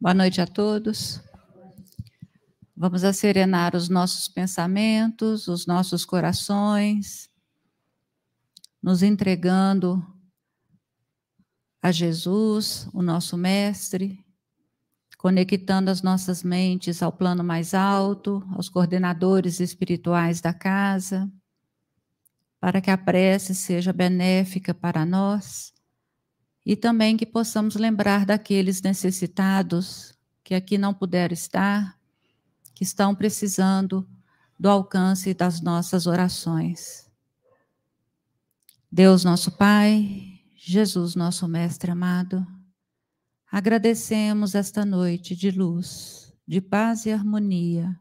Boa noite a todos. Vamos serenar os nossos pensamentos, os nossos corações, nos entregando a Jesus, o nosso Mestre, conectando as nossas mentes ao plano mais alto, aos coordenadores espirituais da casa, para que a prece seja benéfica para nós e também que possamos lembrar daqueles necessitados que aqui não puderam estar, que estão precisando do alcance das nossas orações. Deus nosso Pai, Jesus nosso Mestre amado, agradecemos esta noite de luz, de paz e harmonia,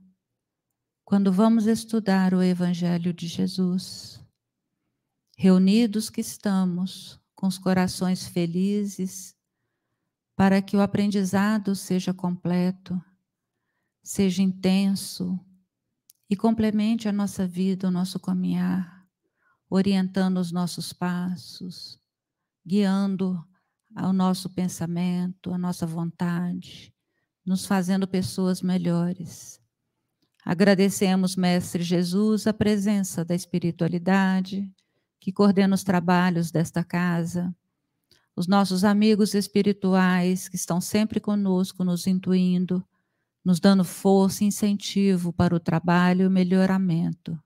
quando vamos estudar o Evangelho de Jesus. Reunidos que estamos, com os corações felizes, para que o aprendizado seja completo, seja intenso e complemente a nossa vida, o nosso caminhar, orientando os nossos passos, guiando o nosso pensamento, a nossa vontade, nos fazendo pessoas melhores. Agradecemos, Mestre Jesus, a presença da espiritualidade, que coordena os trabalhos desta casa, os nossos amigos espirituais que estão sempre conosco, nos intuindo, nos dando força e incentivo para o trabalho e o melhoramento.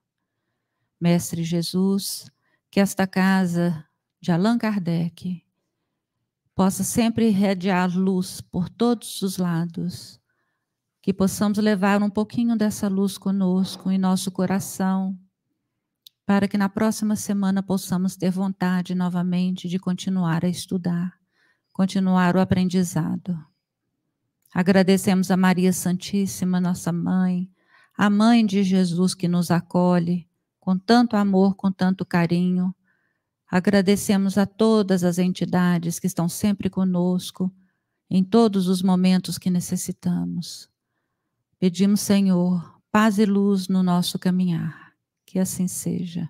Mestre Jesus, que esta casa de Allan Kardec possa sempre irradiar luz por todos os lados, que possamos levar um pouquinho dessa luz conosco em nosso coração, para que na próxima semana possamos ter vontade novamente de continuar a estudar, continuar o aprendizado. Agradecemos a Maria Santíssima, nossa mãe, a mãe de Jesus que nos acolhe com tanto amor, com tanto carinho. Agradecemos a todas as entidades que estão sempre conosco em todos os momentos que necessitamos. Pedimos, Senhor, paz e luz no nosso caminhar. Que assim seja.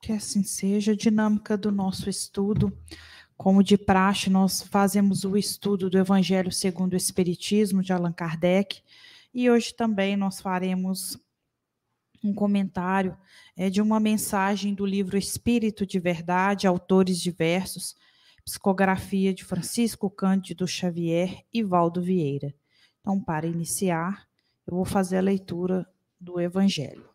Que assim seja. A dinâmica do nosso estudo. Como de praxe, nós fazemos o estudo do Evangelho segundo o Espiritismo de Allan Kardec. E hoje também nós faremos um comentário é, de uma mensagem do livro Espírito de Verdade, autores diversos, psicografia de Francisco Cândido Xavier e Valdo Vieira. Então, para iniciar, eu vou fazer a leitura do Evangelho.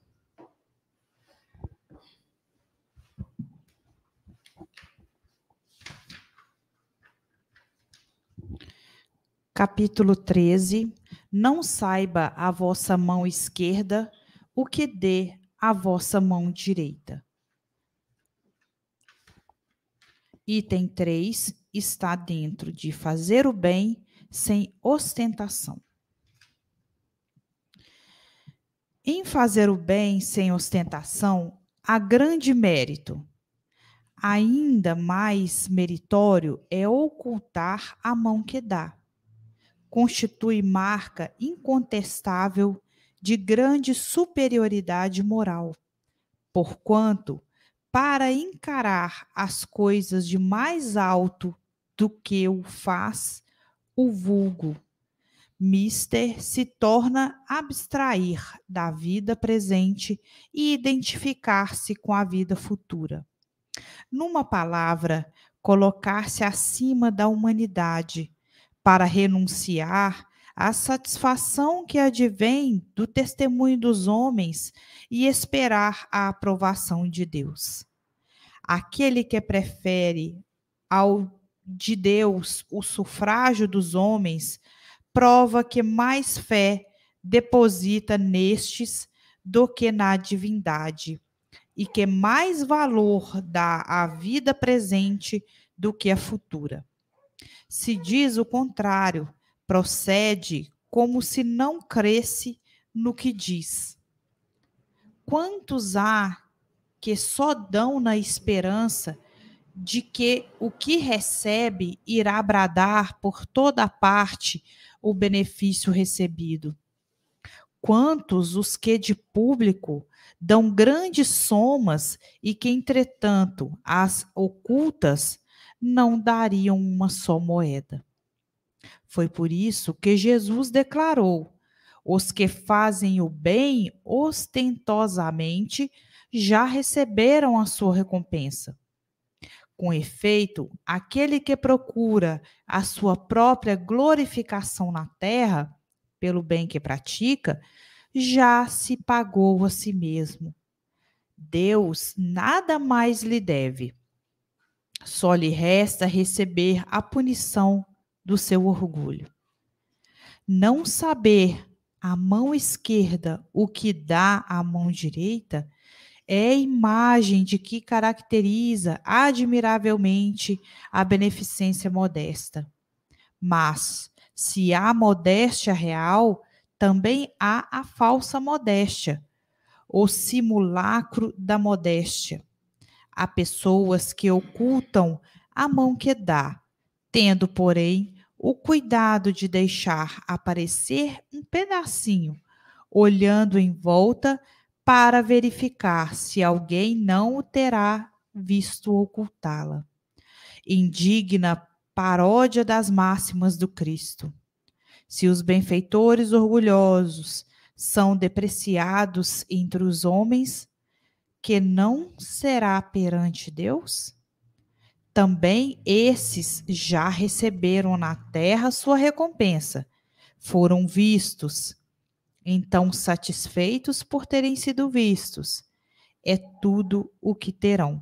Capítulo 13. Não saiba a vossa mão esquerda o que dê a vossa mão direita. Item 3 está dentro de fazer o bem sem ostentação. Em fazer o bem sem ostentação, há grande mérito. Ainda mais meritório é ocultar a mão que dá. Constitui marca incontestável de grande superioridade moral, porquanto, para encarar as coisas de mais alto do que o faz, o vulgo. Mister se torna abstrair da vida presente e identificar-se com a vida futura. Numa palavra, colocar-se acima da humanidade, para renunciar à satisfação que advém do testemunho dos homens e esperar a aprovação de Deus. Aquele que prefere ao de Deus, o sufrágio dos homens, prova que mais fé deposita nestes do que na divindade, e que mais valor dá à vida presente do que à futura. Se diz o contrário, procede como se não cresce no que diz. Quantos há que só dão na esperança de que o que recebe irá bradar por toda parte o benefício recebido. quantos os que de público dão grandes somas e que, entretanto, as ocultas não dariam uma só moeda. Foi por isso que Jesus declarou: os que fazem o bem ostentosamente já receberam a sua recompensa. Com efeito, aquele que procura a sua própria glorificação na terra, pelo bem que pratica, já se pagou a si mesmo. Deus nada mais lhe deve. Só lhe resta receber a punição do seu orgulho. Não saber a mão esquerda o que dá a mão direita é a imagem de que caracteriza admiravelmente a beneficência modesta. Mas, se há modéstia real, também há a falsa modéstia, o simulacro da modéstia. Há pessoas que ocultam a mão que dá, tendo, porém, o cuidado de deixar aparecer um pedacinho, olhando em volta para verificar se alguém não o terá visto ocultá-la. Indigna paródia das máximas do Cristo. Se os benfeitores orgulhosos são depreciados entre os homens, que não será perante Deus? Também esses já receberam na terra sua recompensa, foram vistos, então, satisfeitos por terem sido vistos, é tudo o que terão.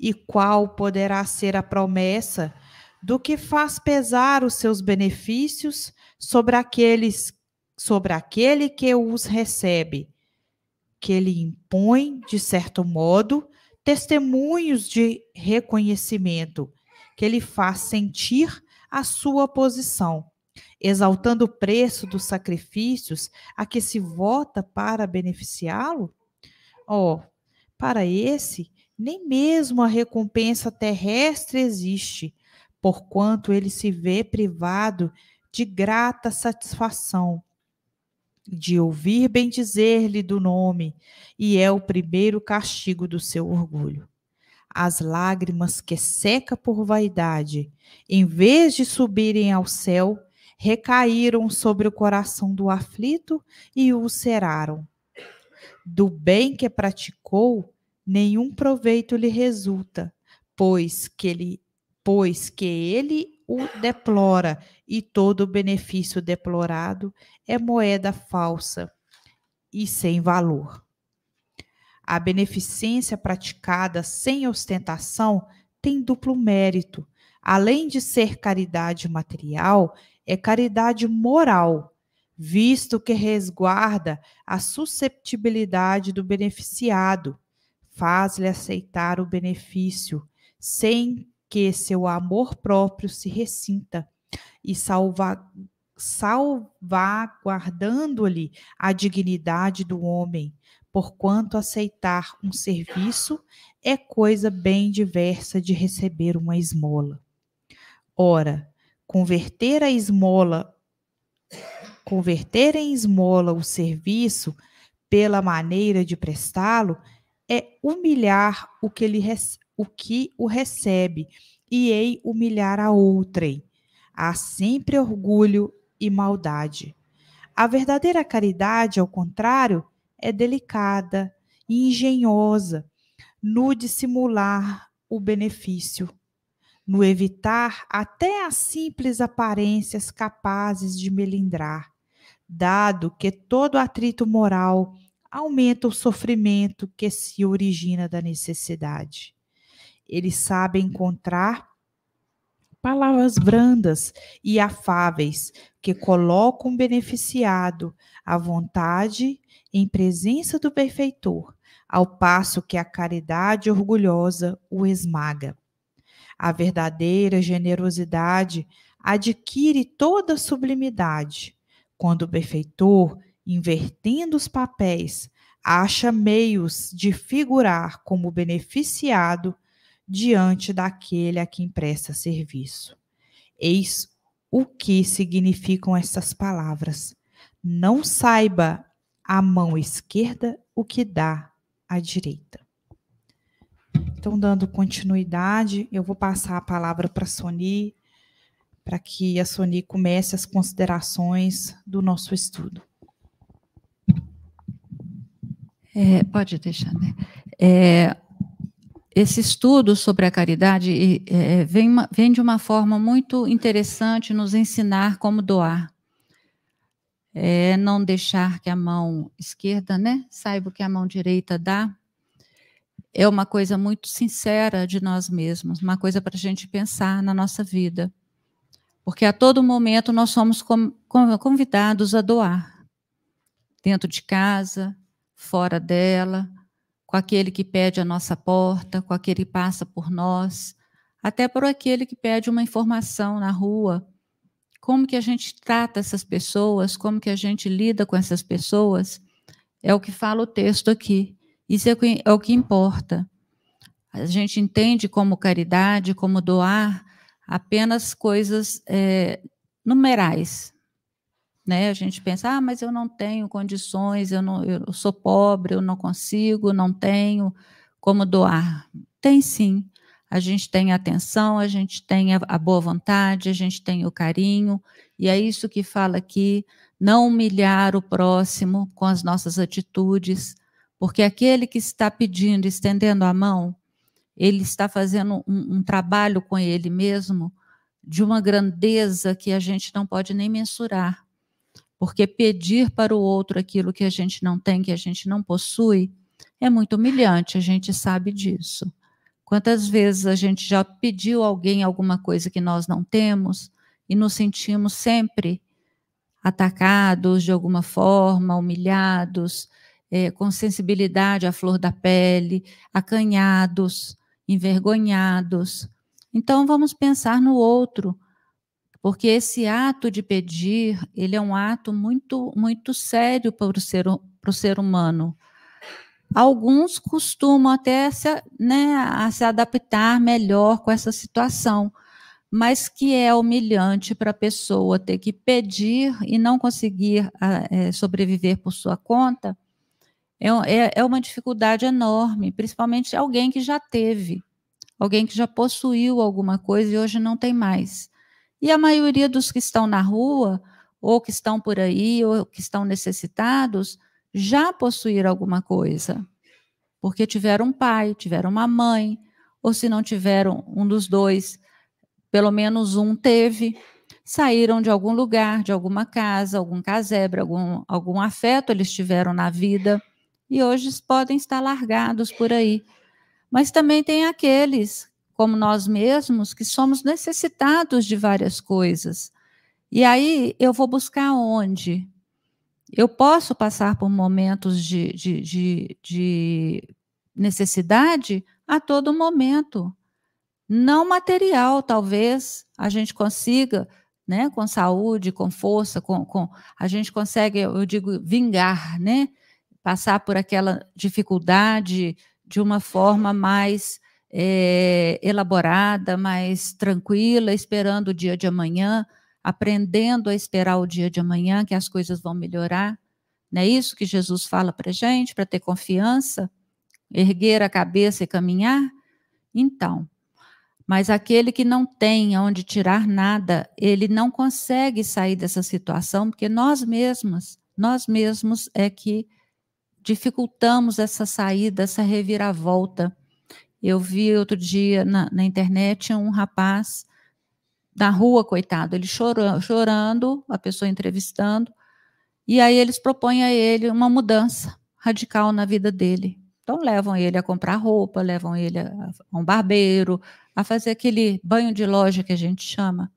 E qual poderá ser a promessa do que faz pesar os seus benefícios sobre aqueles sobre aquele que os recebe, que ele impõe, de certo modo, testemunhos de reconhecimento, que ele faz sentir a sua posição exaltando o preço dos sacrifícios a que se vota para beneficiá-lo? Oh, para esse, nem mesmo a recompensa terrestre existe, porquanto ele se vê privado de grata satisfação de ouvir bendizer-lhe do nome, e é o primeiro castigo do seu orgulho. As lágrimas que seca por vaidade, em vez de subirem ao céu, recaíram sobre o coração do aflito e o ceraram. Do bem que praticou, nenhum proveito lhe resulta, pois que ele, pois que ele o deplora e todo o benefício deplorado é moeda falsa e sem valor. A beneficência praticada sem ostentação tem duplo mérito. Além de ser caridade material, é caridade moral, visto que resguarda a susceptibilidade do beneficiado, faz-lhe aceitar o benefício, sem que seu amor próprio se ressinta, e salva, salvaguardando-lhe a dignidade do homem, porquanto aceitar um serviço é coisa bem diversa de receber uma esmola. Ora, converter a esmola, converter em esmola o serviço pela maneira de prestá-lo é humilhar o que, ele, o que o recebe e ei humilhar a outrem. Há sempre orgulho e maldade. A verdadeira caridade, ao contrário, é delicada e engenhosa no dissimular o benefício no evitar até as simples aparências capazes de melindrar, dado que todo atrito moral aumenta o sofrimento que se origina da necessidade. Ele sabe encontrar palavras brandas e afáveis que colocam o beneficiado à vontade em presença do benfeitor, ao passo que a caridade orgulhosa o esmaga. A verdadeira generosidade adquire toda sublimidade quando o benfeitor, invertendo os papéis, acha meios de figurar como beneficiado diante daquele a quem presta serviço. Eis o que significam estas palavras. não saiba a mão esquerda o que dá a direita. Então, dando continuidade, eu vou passar a palavra para a Sony, para que a Sony comece as considerações do nosso estudo. É, pode deixar, né? É, esse estudo sobre a caridade é, vem, vem de uma forma muito interessante nos ensinar como doar. É, não deixar que a mão esquerda, né, saiba o que a mão direita dá. É uma coisa muito sincera de nós mesmos, uma coisa para a gente pensar na nossa vida. Porque a todo momento nós somos convidados a doar. Dentro de casa, fora dela, com aquele que pede a nossa porta, com aquele que passa por nós, até por aquele que pede uma informação na rua. Como que a gente trata essas pessoas, como que a gente lida com essas pessoas, é o que fala o texto aqui. Isso é o que, é o que importa. A gente entende como caridade, como doar, apenas coisas é, numerais, né? A gente pensa, ah, mas eu não tenho condições, eu, não, eu sou pobre, eu não consigo, não tenho como doar. Tem sim. A gente tem atenção, a gente tem a, a boa vontade, a gente tem o carinho, e é isso que fala aqui, não humilhar o próximo com as nossas atitudes, porque aquele que está pedindo, estendendo a mão, ele está fazendo um, um trabalho com ele mesmo de uma grandeza que a gente não pode nem mensurar. Porque pedir para o outro aquilo que a gente não tem, que a gente não possui, é muito humilhante, a gente sabe disso. Quantas vezes a gente já pediu a alguém alguma coisa que nós não temos e nos sentimos sempre atacados de alguma forma, humilhados, é, com sensibilidade à flor da pele, acanhados, envergonhados. Então vamos pensar no outro, porque esse ato de pedir, ele é um ato muito, muito sério para o ser, para o ser humano. Alguns costumam até se, né, a se adaptar melhor com essa situação, mas que é humilhante para a pessoa ter que pedir e não conseguir é, sobreviver por sua conta, é, é, é uma dificuldade enorme, principalmente alguém que já teve, alguém que já possuiu alguma coisa e hoje não tem mais. E a maioria dos que estão na rua, ou que estão por aí, ou que estão necessitados, já possuíram alguma coisa. Porque tiveram um pai, tiveram uma mãe, ou se não tiveram um dos dois, pelo menos um teve. Saíram de algum lugar, de alguma casa, algum casebre, algum, algum afeto eles tiveram na vida e hoje podem estar largados por aí. Mas também tem aqueles como nós mesmos, que somos necessitados de várias coisas. E aí eu vou buscar onde? Eu posso passar por momentos de, de, de, de necessidade a todo momento. Não material, talvez a gente consiga, né, com saúde, com força, com, com a gente consegue, eu digo, vingar, né, passar por aquela dificuldade de uma forma mais é, elaborada, mais tranquila, esperando o dia de amanhã, aprendendo a esperar o dia de amanhã, que as coisas vão melhorar. Não é isso que Jesus fala para gente, para ter confiança, erguer a cabeça e caminhar? Então, mas aquele que não tem onde tirar nada, ele não consegue sair dessa situação, porque nós mesmos, nós mesmos é que dificultamos essa saída, essa reviravolta. Eu vi outro dia na, na internet um rapaz na rua, coitado, ele chorando, chorando, a pessoa entrevistando, e aí eles propõem a ele uma mudança radical na vida dele. Então levam ele a comprar roupa, levam ele a, a um barbeiro, a fazer aquele banho de loja que a gente chama.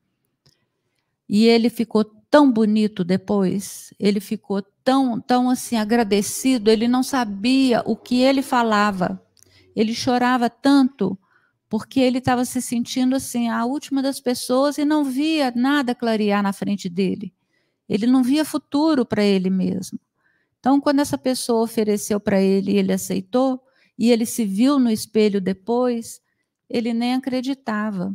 E ele ficou tão bonito depois, ele ficou tão, tão assim agradecido, ele não sabia o que ele falava. Ele chorava tanto porque ele estava se sentindo assim, a última das pessoas e não via nada clarear na frente dele. Ele não via futuro para ele mesmo. Então, quando essa pessoa ofereceu para ele e ele aceitou, e ele se viu no espelho depois, ele nem acreditava.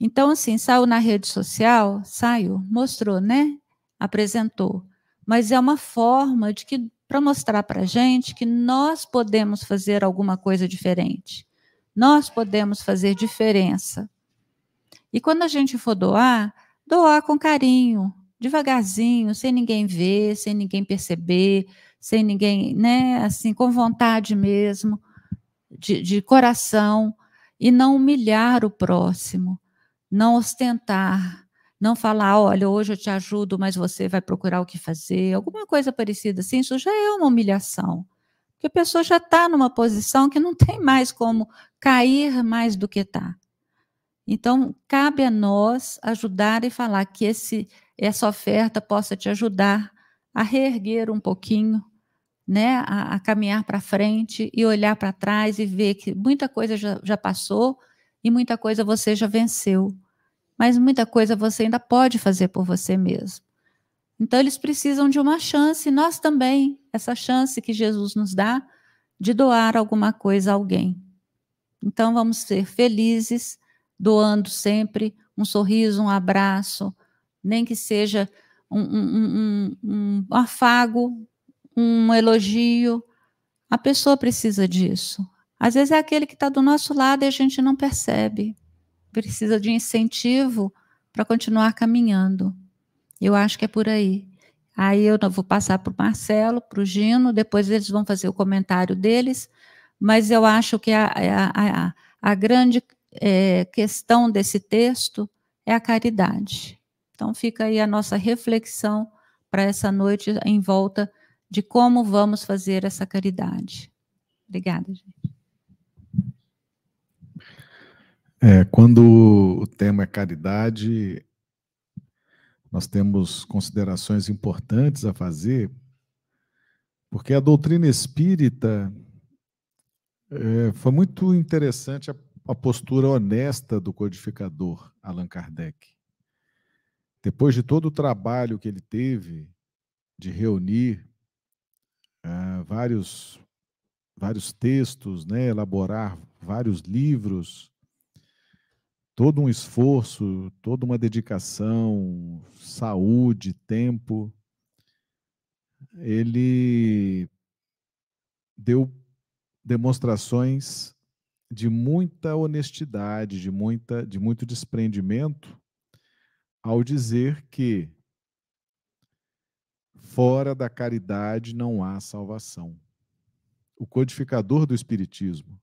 Então, assim, saiu na rede social, saiu, mostrou, né? Apresentou. mas é uma forma de que para mostrar para a gente que nós podemos fazer alguma coisa diferente. Nós podemos fazer diferença. E quando a gente for doar, doar com carinho, devagarzinho, sem ninguém ver, sem ninguém perceber, sem ninguém, né, assim, com vontade mesmo, de, de coração, e não humilhar o próximo, não ostentar, não falar, olha, hoje eu te ajudo, mas você vai procurar o que fazer, alguma coisa parecida assim, isso já é uma humilhação. Porque a pessoa já está numa posição que não tem mais como cair mais do que está. Então, cabe a nós ajudar e falar que esse, essa oferta possa te ajudar a reerguer um pouquinho, né, a, a caminhar para frente e olhar para trás e ver que muita coisa já, já passou e muita coisa você já venceu mas muita coisa você ainda pode fazer por você mesmo. Então, eles precisam de uma chance, nós também, essa chance que Jesus nos dá de doar alguma coisa a alguém. Então, vamos ser felizes, doando sempre um sorriso, um abraço, nem que seja um, um, um, um afago, um elogio. A pessoa precisa disso. Às vezes é aquele que está do nosso lado e a gente não percebe precisa de incentivo para continuar caminhando. Eu acho que é por aí. Aí eu vou passar para o Marcelo, para o Gino, depois eles vão fazer o comentário deles, mas eu acho que a, a, a, a grande é, questão desse texto é a caridade. Então fica aí a nossa reflexão para essa noite em volta de como vamos fazer essa caridade. Obrigada, gente. É, quando o tema é caridade, nós temos considerações importantes a fazer, porque a doutrina espírita é, foi muito interessante a, a postura honesta do codificador Allan Kardec. Depois de todo o trabalho que ele teve de reunir uh, vários, vários textos, né, elaborar vários livros, todo um esforço, toda uma dedicação, saúde, tempo, ele deu demonstrações de muita honestidade, de muita de muito desprendimento ao dizer que fora da caridade não há salvação. O codificador do espiritismo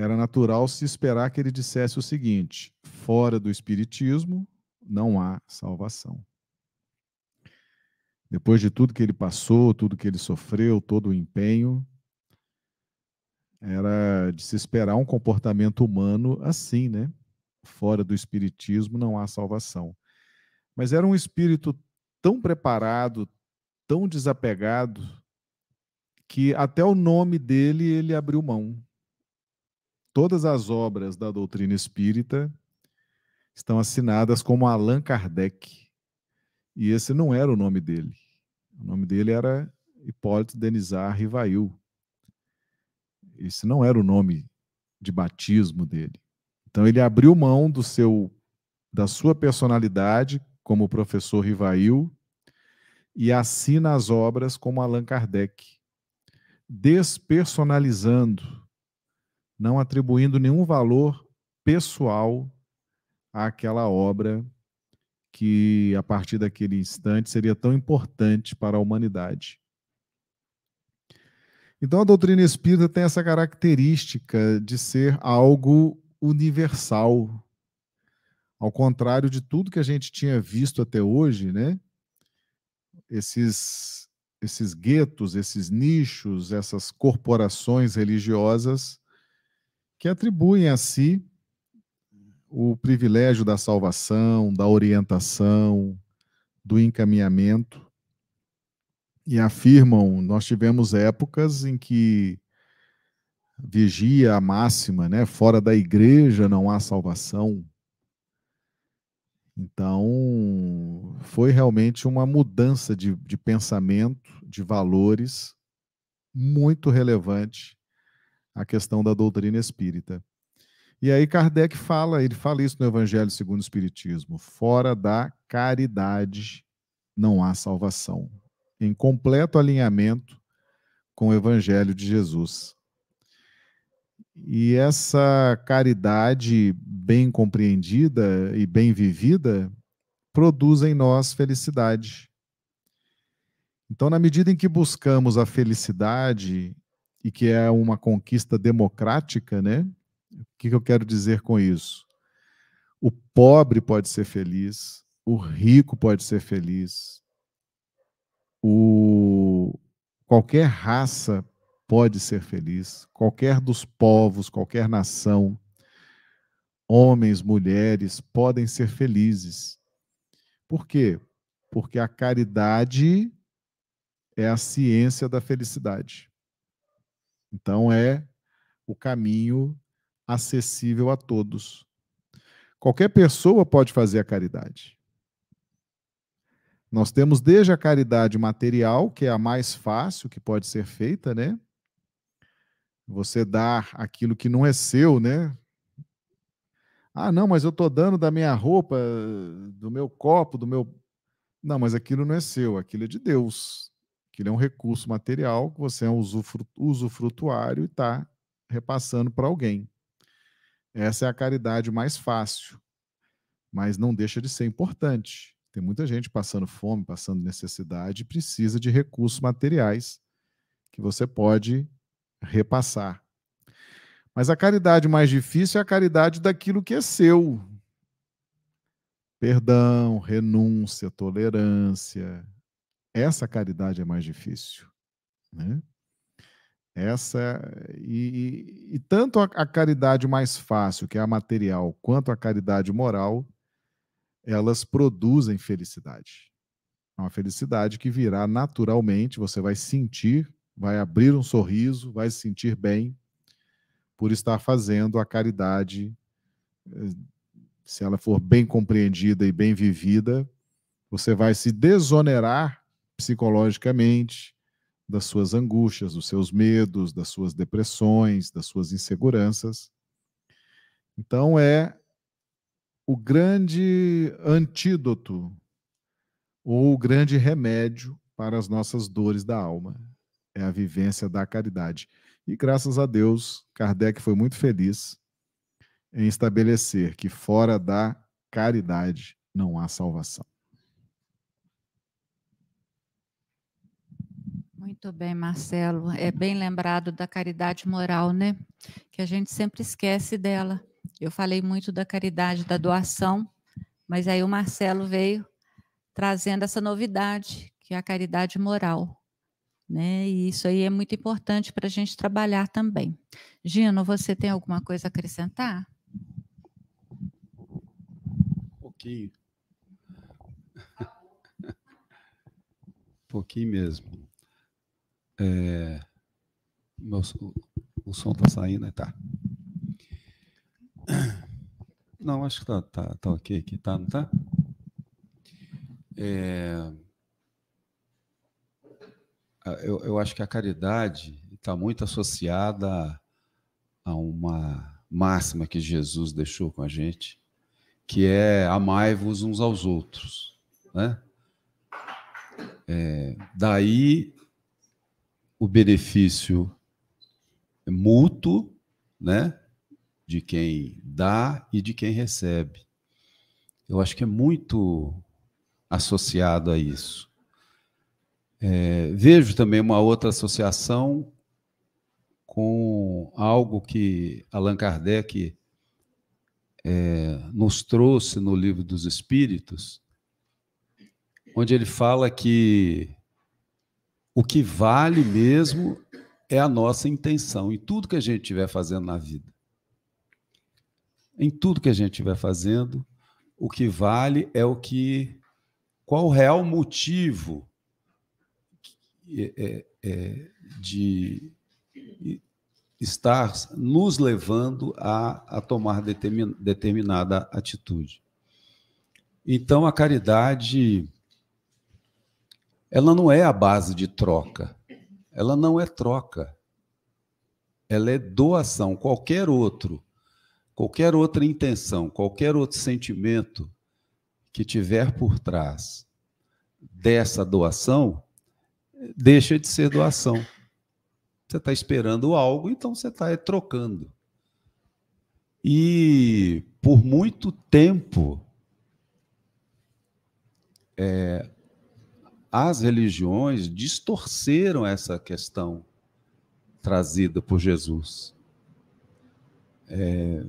era natural se esperar que ele dissesse o seguinte: fora do Espiritismo não há salvação. Depois de tudo que ele passou, tudo que ele sofreu, todo o empenho, era de se esperar um comportamento humano assim, né? Fora do Espiritismo não há salvação. Mas era um espírito tão preparado, tão desapegado, que até o nome dele ele abriu mão todas as obras da doutrina espírita estão assinadas como Allan Kardec. E esse não era o nome dele. O nome dele era Hipólito Denizar Rivail. Esse não era o nome de batismo dele. Então ele abriu mão do seu da sua personalidade como professor Rivail e assina as obras como Allan Kardec, despersonalizando não atribuindo nenhum valor pessoal àquela obra que, a partir daquele instante, seria tão importante para a humanidade. Então, a doutrina espírita tem essa característica de ser algo universal. Ao contrário de tudo que a gente tinha visto até hoje, né? Esses, esses guetos, esses nichos, essas corporações religiosas que atribuem a si o privilégio da salvação, da orientação, do encaminhamento e afirmam, nós tivemos épocas em que vigia a máxima, né? Fora da igreja não há salvação. Então, foi realmente uma mudança de, de pensamento, de valores, muito relevante a questão da doutrina espírita. E aí Kardec fala, ele fala isso no Evangelho segundo o Espiritismo, fora da caridade não há salvação. Em completo alinhamento com o Evangelho de Jesus. E essa caridade bem compreendida e bem vivida produz em nós felicidade. Então, na medida em que buscamos a felicidade, e que é uma conquista democrática, né? O que eu quero dizer com isso? O pobre pode ser feliz, o rico pode ser feliz, o qualquer raça pode ser feliz, qualquer dos povos, qualquer nação, homens, mulheres podem ser felizes. Por quê? Porque a caridade é a ciência da felicidade. Então é o caminho acessível a todos. Qualquer pessoa pode fazer a caridade. Nós temos desde a caridade material, que é a mais fácil que pode ser feita, né? Você dar aquilo que não é seu, né? Ah, não, mas eu estou dando da minha roupa, do meu copo, do meu. Não, mas aquilo não é seu, aquilo é de Deus. Aquilo é um recurso material que você é um usufrutuário e está repassando para alguém. Essa é a caridade mais fácil, mas não deixa de ser importante. Tem muita gente passando fome, passando necessidade, precisa de recursos materiais que você pode repassar. Mas a caridade mais difícil é a caridade daquilo que é seu. Perdão, renúncia, tolerância. Essa caridade é mais difícil. Né? Essa e, e, e tanto a, a, caridade mais fácil, que é a material, quanto a caridade moral, elas produzem felicidade. É uma felicidade que virá naturalmente, você vai sentir, vai abrir um sorriso, vai se sentir bem por estar fazendo a caridade. Eh, se ela for bem compreendida e bem vivida, você vai se desonerar psicologicamente, das suas angústias, dos seus medos, das suas depressões, das suas inseguranças. Então, é o grande antídoto ou o grande remédio para as nossas dores da alma. É a vivência da caridade. E graças a Deus, Kardec foi muito feliz em estabelecer que fora da caridade não há salvação. Muito bem, Marcelo. É bem lembrado da caridade moral, né? Que a gente sempre esquece dela. Eu falei muito da caridade da doação, mas aí o Marcelo veio trazendo essa novidade, que é a caridade moral. Né? E isso aí é muito importante para a gente trabalhar também. Gino, você tem alguma coisa a acrescentar? Um pouquinho. um pouquinho mesmo. É, o, o som está saindo, né? Tá. Não, acho que tá, tá, tá ok aqui, tá? Não tá? É, eu, eu acho que a caridade está muito associada a uma máxima que Jesus deixou com a gente, que é amai-vos uns aos outros. Né? É, daí o benefício mútuo, né, de quem dá e de quem recebe. Eu acho que é muito associado a isso. É, vejo também uma outra associação com algo que Allan Kardec é, nos trouxe no livro dos Espíritos, onde ele fala que o que vale mesmo é a nossa intenção em tudo que a gente estiver fazendo na vida. Em tudo que a gente estiver fazendo, o que vale é o que. Qual o real motivo é, é, é de estar nos levando a, a tomar determinada atitude. Então, a caridade ela não é a base de troca. Ela não é troca. Ela é doação. Qualquer outro, qualquer outra intenção, qualquer outro sentimento que tiver por trás dessa doação, deixa de ser doação. Você está esperando algo, então você está trocando. E por muito tempo, é, as religiões distorceram essa questão trazida por Jesus. É,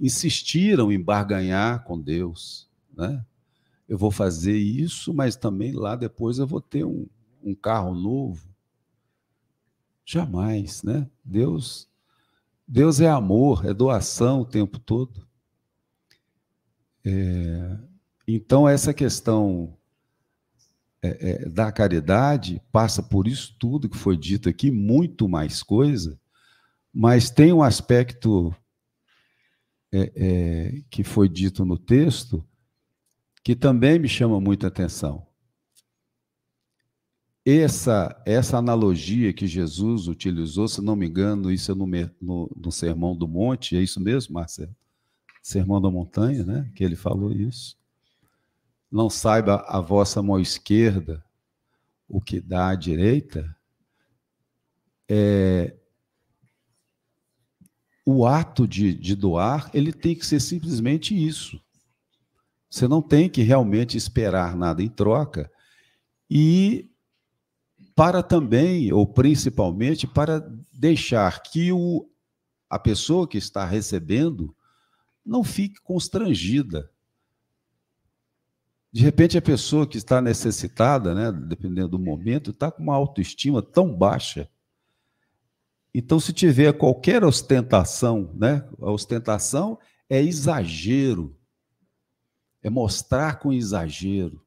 insistiram em barganhar com Deus, né? Eu vou fazer isso, mas também lá depois eu vou ter um, um carro novo. Jamais, né? Deus, Deus é amor, é doação o tempo todo. É, então essa questão é, é, da caridade passa por isso tudo que foi dito aqui, muito mais coisa, mas tem um aspecto é, é, que foi dito no texto que também me chama muita atenção. Essa, essa analogia que Jesus utilizou, se não me engano, isso é no, no, no Sermão do Monte, é isso mesmo, Marcelo? Sermão da Montanha, né? Que ele falou isso não saiba a vossa mão esquerda o que dá à direita, é, o ato de, de doar, ele tem que ser simplesmente isso. Você não tem que realmente esperar nada em troca e para também, ou principalmente, para deixar que o, a pessoa que está recebendo não fique constrangida de repente, a pessoa que está necessitada, né, dependendo do momento, está com uma autoestima tão baixa. Então, se tiver qualquer ostentação, né, a ostentação é exagero, é mostrar com exagero.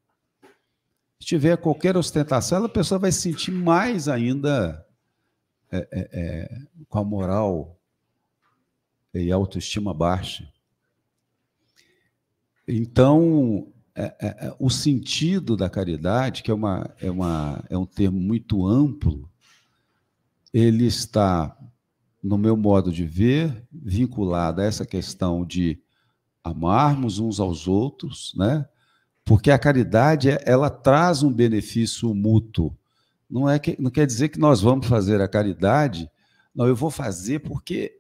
Se tiver qualquer ostentação, a pessoa vai se sentir mais ainda é, é, é, com a moral e autoestima baixa. Então, é, é, é, o sentido da caridade, que é, uma, é, uma, é um termo muito amplo, ele está, no meu modo de ver, vinculado a essa questão de amarmos uns aos outros, né? Porque a caridade ela traz um benefício mútuo. Não é que não quer dizer que nós vamos fazer a caridade, não, eu vou fazer porque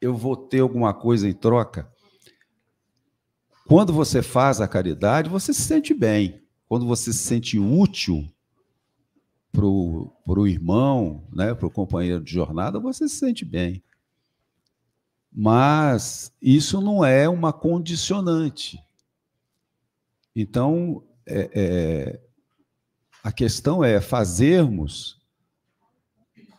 eu vou ter alguma coisa em troca. Quando você faz a caridade, você se sente bem. Quando você se sente útil para o irmão, né, para o companheiro de jornada, você se sente bem. Mas isso não é uma condicionante. Então, é, é, a questão é fazermos,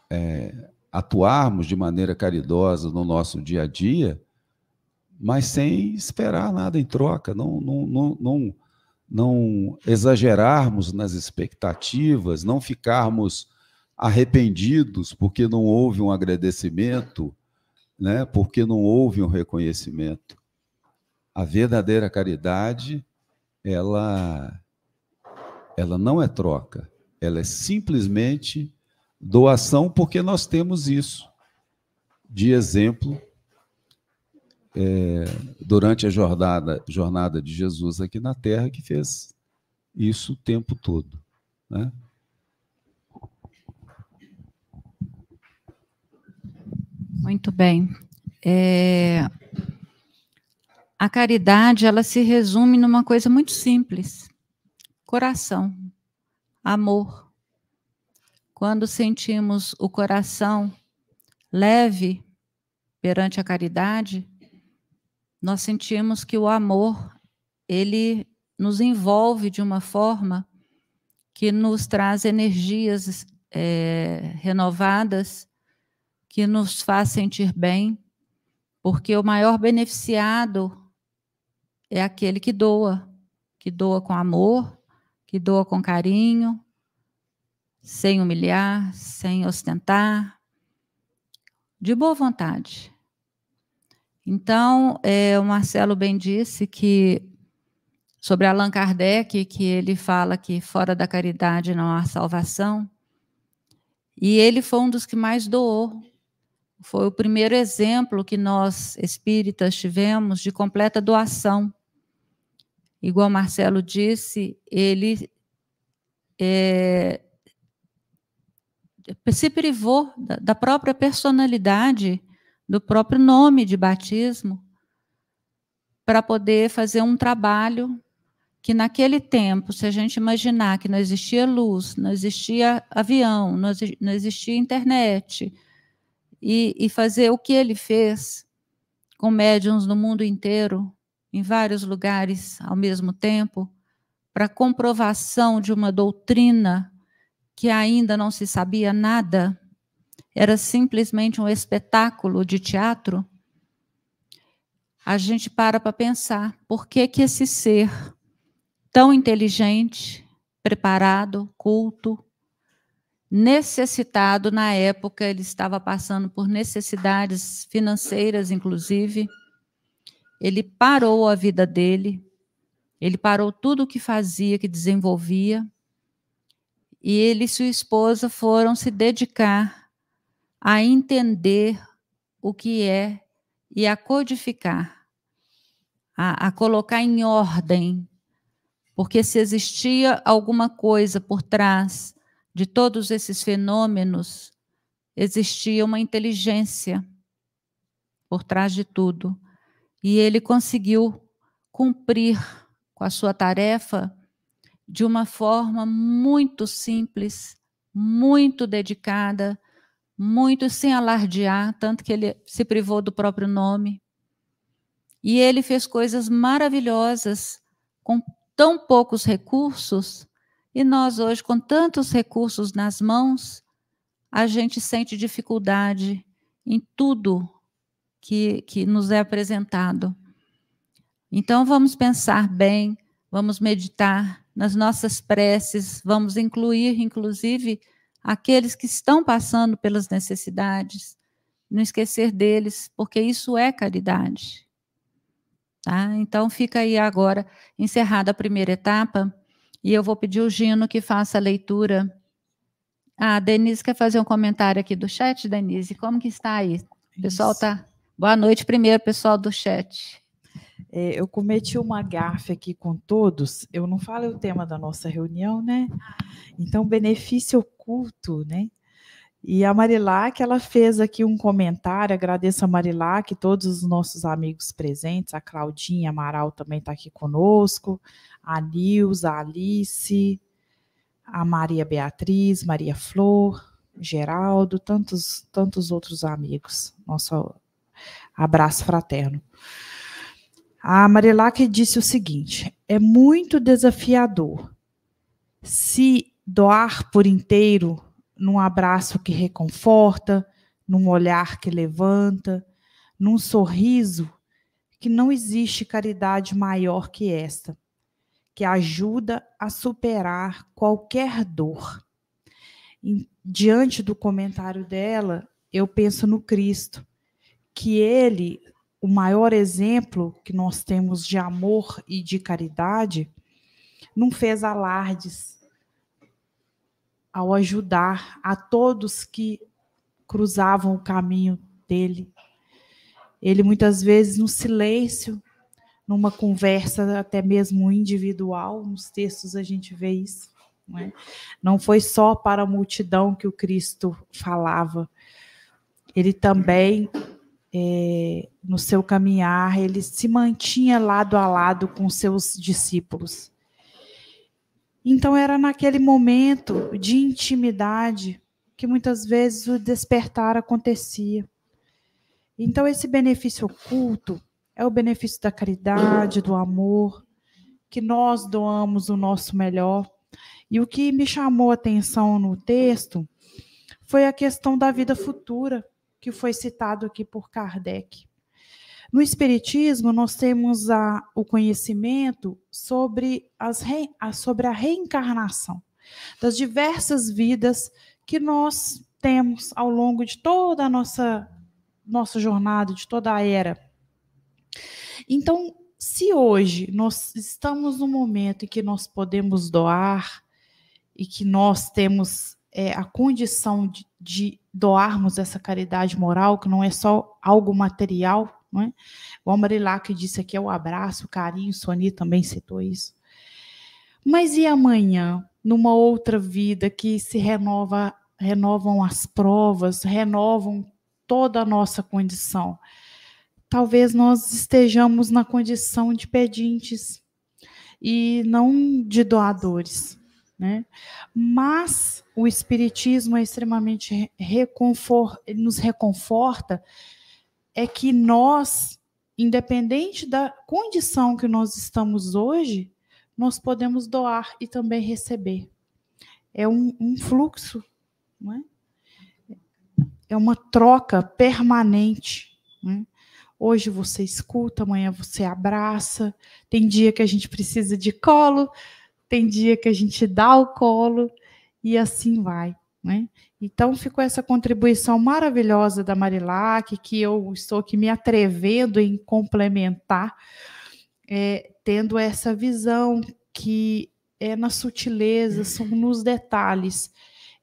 é, atuarmos de maneira caridosa no nosso dia a dia mas sem esperar nada em troca, não, não, não, não, não exagerarmos nas expectativas, não ficarmos arrependidos porque não houve um agradecimento, né? porque não houve um reconhecimento. A verdadeira caridade, ela, ela não é troca, ela é simplesmente doação, porque nós temos isso de exemplo é, durante a jornada, jornada de Jesus aqui na Terra que fez isso o tempo todo. Né? Muito bem. É, a caridade ela se resume numa coisa muito simples: coração, amor. Quando sentimos o coração leve perante a caridade, nós sentimos que o amor ele nos envolve de uma forma que nos traz energias é, renovadas, que nos faz sentir bem, porque o maior beneficiado é aquele que doa, que doa com amor, que doa com carinho, sem humilhar, sem ostentar, de boa vontade. Então, é, o Marcelo bem disse que sobre Allan Kardec, que ele fala que fora da caridade não há salvação, e ele foi um dos que mais doou. Foi o primeiro exemplo que nós espíritas tivemos de completa doação. igual Marcelo disse, ele é, se privou da, da própria personalidade, do próprio nome de batismo, para poder fazer um trabalho que naquele tempo, se a gente imaginar que não existia luz, não existia avião, não existia internet, e, e fazer o que ele fez com médiums no mundo inteiro, em vários lugares ao mesmo tempo, para comprovação de uma doutrina que ainda não se sabia nada, era simplesmente um espetáculo de teatro, a gente para para pensar por que, que esse ser tão inteligente, preparado, culto, necessitado na época, ele estava passando por necessidades financeiras, inclusive. Ele parou a vida dele, ele parou tudo o que fazia, que desenvolvia, e ele e sua esposa foram se dedicar a entender o que é e a codificar, a, a colocar em ordem porque se existia alguma coisa por trás de todos esses fenômenos, existia uma inteligência por trás de tudo. E ele conseguiu cumprir com a sua tarefa de uma forma muito simples, muito dedicada, muito sem alardear, tanto que ele se privou do próprio nome. E ele fez coisas maravilhosas com tão poucos recursos, e nós hoje, com tantos recursos nas mãos, a gente sente dificuldade em tudo que, que nos é apresentado. Então, vamos pensar bem, vamos meditar nas nossas preces, vamos incluir, inclusive, aqueles que estão passando pelas necessidades, não esquecer deles, porque isso é caridade. Tá? Então, fica aí agora encerrada a primeira etapa, e eu vou pedir o Gino que faça a leitura. Ah, a Denise quer fazer um comentário aqui do chat, Denise? Como que está aí? O pessoal está... Boa noite primeiro, pessoal do chat. É, eu cometi uma gafe aqui com todos. Eu não falei o tema da nossa reunião, né? Então, benefício oculto, né? E a Marilac, ela fez aqui um comentário, agradeço a Marilac, todos os nossos amigos presentes, a Claudinha Amaral também está aqui conosco, a Nilza, a Alice, a Maria Beatriz, Maria Flor, Geraldo, tantos, tantos outros amigos. Nosso abraço fraterno. A Marilac disse o seguinte: é muito desafiador se doar por inteiro num abraço que reconforta, num olhar que levanta, num sorriso, que não existe caridade maior que esta, que ajuda a superar qualquer dor. E, diante do comentário dela, eu penso no Cristo, que ele, o maior exemplo que nós temos de amor e de caridade, não fez alardes, ao ajudar a todos que cruzavam o caminho dele. Ele muitas vezes no silêncio, numa conversa até mesmo individual, nos textos a gente vê isso. Não, é? não foi só para a multidão que o Cristo falava, ele também, é, no seu caminhar, ele se mantinha lado a lado com seus discípulos. Então era naquele momento de intimidade que muitas vezes o despertar acontecia. Então esse benefício oculto é o benefício da caridade, do amor, que nós doamos o nosso melhor. E o que me chamou a atenção no texto foi a questão da vida futura, que foi citado aqui por Kardec. No Espiritismo, nós temos a, o conhecimento sobre, as re, a, sobre a reencarnação, das diversas vidas que nós temos ao longo de toda a nossa, nossa jornada, de toda a era. Então, se hoje nós estamos no momento em que nós podemos doar e que nós temos é, a condição de, de doarmos essa caridade moral, que não é só algo material, não é? O Marilac disse aqui é o abraço, o carinho, Soni também citou isso. Mas e amanhã, numa outra vida que se renova, renovam as provas, renovam toda a nossa condição? Talvez nós estejamos na condição de pedintes e não de doadores. Né? Mas o Espiritismo é extremamente reconfor nos reconforta, é que nós, independente da condição que nós estamos hoje, nós podemos doar e também receber. É um, um fluxo, é? é uma troca permanente. Né? Hoje você escuta, amanhã você abraça. Tem dia que a gente precisa de colo, tem dia que a gente dá o colo e assim vai. Né? Então ficou essa contribuição maravilhosa da Marilac, que eu estou aqui me atrevendo em complementar, é, tendo essa visão que é na sutileza, são nos detalhes,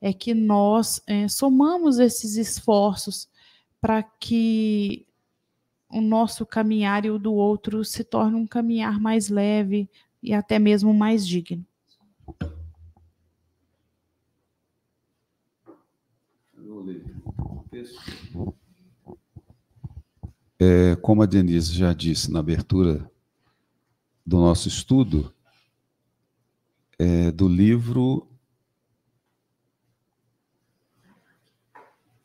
é que nós é, somamos esses esforços para que o nosso caminhar e o do outro se torne um caminhar mais leve, e até mesmo mais digno. É, como a Denise já disse na abertura do nosso estudo, é, do livro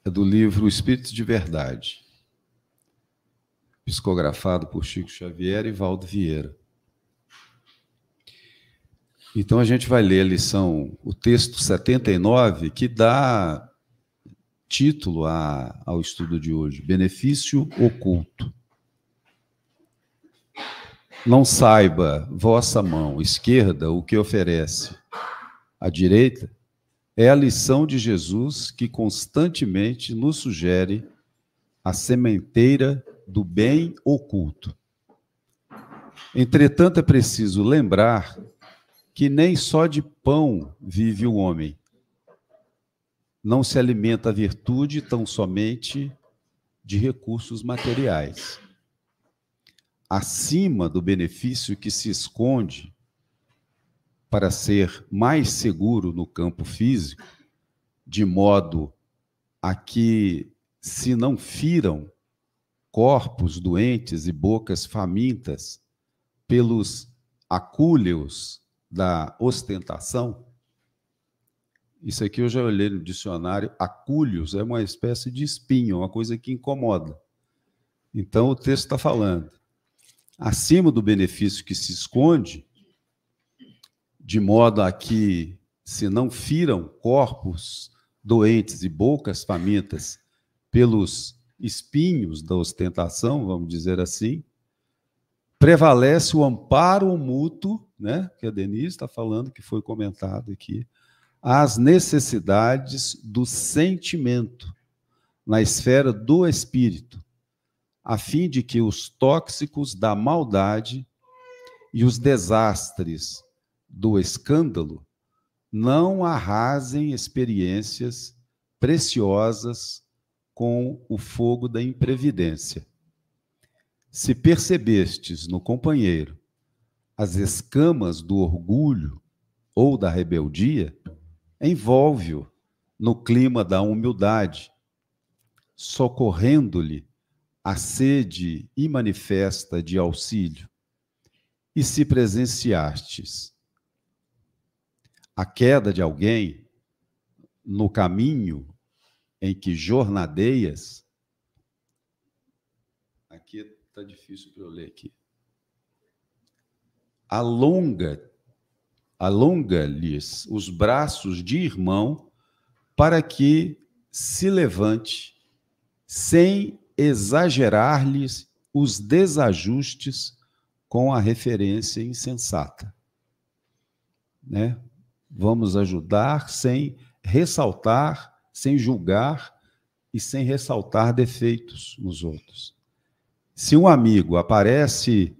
é do livro Espíritos de Verdade, psicografado por Chico Xavier e Valdo Vieira. Então a gente vai ler a lição, o texto 79, que dá título a, ao estudo de hoje: Benefício Oculto. Não saiba vossa mão esquerda o que oferece. A direita é a lição de Jesus que constantemente nos sugere a sementeira do bem oculto. Entretanto, é preciso lembrar que nem só de pão vive o homem. Não se alimenta a virtude tão somente de recursos materiais. Acima do benefício que se esconde para ser mais seguro no campo físico, de modo a que se não firam corpos doentes e bocas famintas pelos acúleos da ostentação, isso aqui eu já olhei no dicionário, acúlios é uma espécie de espinho, uma coisa que incomoda. Então o texto está falando, acima do benefício que se esconde, de modo a que se não firam corpos doentes e bocas famintas pelos espinhos da ostentação, vamos dizer assim, prevalece o amparo mútuo, né, que a Denise está falando, que foi comentado aqui, às necessidades do sentimento na esfera do espírito, a fim de que os tóxicos da maldade e os desastres do escândalo não arrasem experiências preciosas com o fogo da imprevidência. Se percebestes no companheiro as escamas do orgulho ou da rebeldia, envolve-o no clima da humildade, socorrendo-lhe a sede imanifesta de auxílio. E se presenciastes a queda de alguém no caminho em que jornadeias, Está difícil para eu ler aqui. Alonga, alonga-lhes os braços de irmão para que se levante, sem exagerar-lhes os desajustes com a referência insensata. Né? Vamos ajudar sem ressaltar, sem julgar e sem ressaltar defeitos nos outros. Se um amigo aparece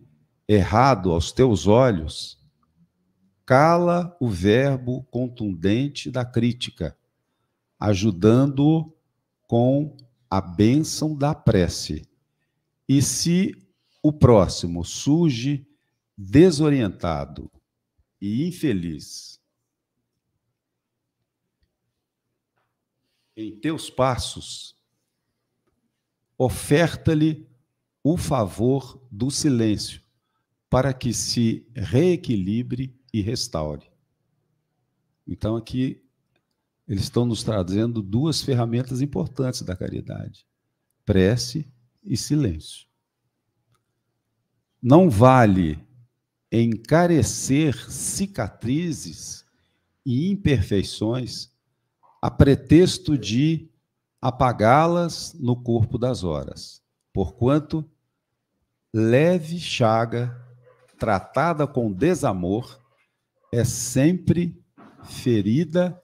errado aos teus olhos, cala o verbo contundente da crítica, ajudando-o com a bênção da prece, E se o próximo surge desorientado e infeliz em teus passos, oferta-lhe o favor do silêncio, para que se reequilibre e restaure. Então, aqui, eles estão nos trazendo duas ferramentas importantes da caridade: prece e silêncio. Não vale encarecer cicatrizes e imperfeições a pretexto de apagá-las no corpo das horas, porquanto leve chaga tratada com desamor é sempre ferida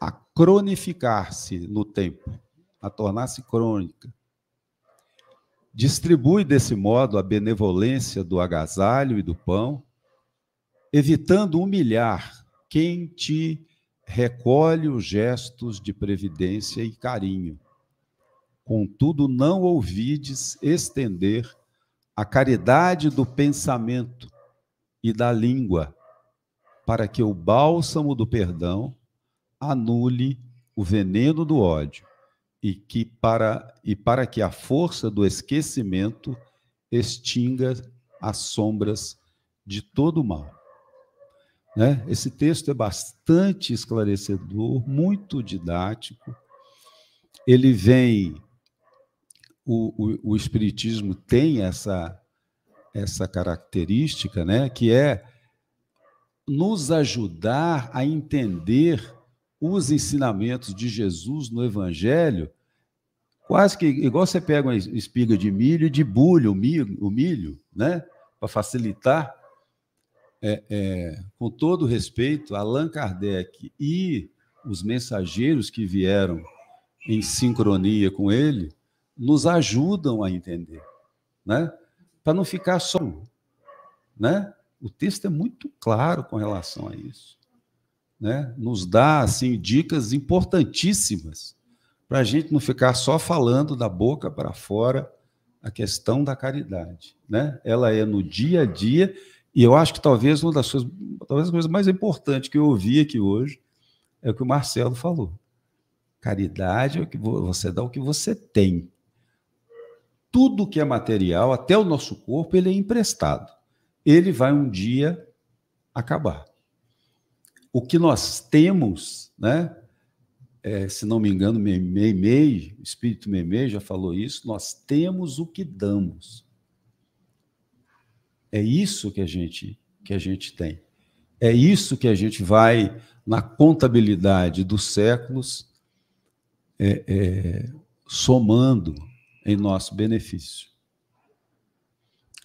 a cronificar-se no tempo, a tornar-se crônica. Distribui desse modo a benevolência do agasalho e do pão, evitando humilhar quem te recolhe os gestos de previdência e carinho. Contudo, não ouvides estender a caridade do pensamento e da língua, para que o bálsamo do perdão anule o veneno do ódio e que para e para que a força do esquecimento extinga as sombras de todo o mal. Né? Esse texto é bastante esclarecedor, muito didático. Ele vem, o, o, o Espiritismo tem essa, essa característica, né? que é nos ajudar a entender os ensinamentos de Jesus no Evangelho, quase que igual você pega uma espiga de milho e de bulho o milho, o milho né? para facilitar é, é, com todo respeito, Allan Kardec e os mensageiros que vieram em sincronia com ele, nos ajudam a entender, né? Para não ficar só, né? O texto é muito claro com relação a isso, né? Nos dá assim dicas importantíssimas para a gente não ficar só falando da boca para fora a questão da caridade, né? Ela é no dia a dia e eu acho que talvez uma das coisas, talvez a coisa mais importante que eu ouvi aqui hoje é o que o Marcelo falou. Caridade é o que você dá o que você tem. Tudo que é material, até o nosso corpo, ele é emprestado. Ele vai um dia acabar. O que nós temos, né? É, se não me engano, Meimei, o Espírito Meimei já falou isso, nós temos o que damos. É isso que a gente que a gente tem. É isso que a gente vai na contabilidade dos séculos é, é, somando em nosso benefício.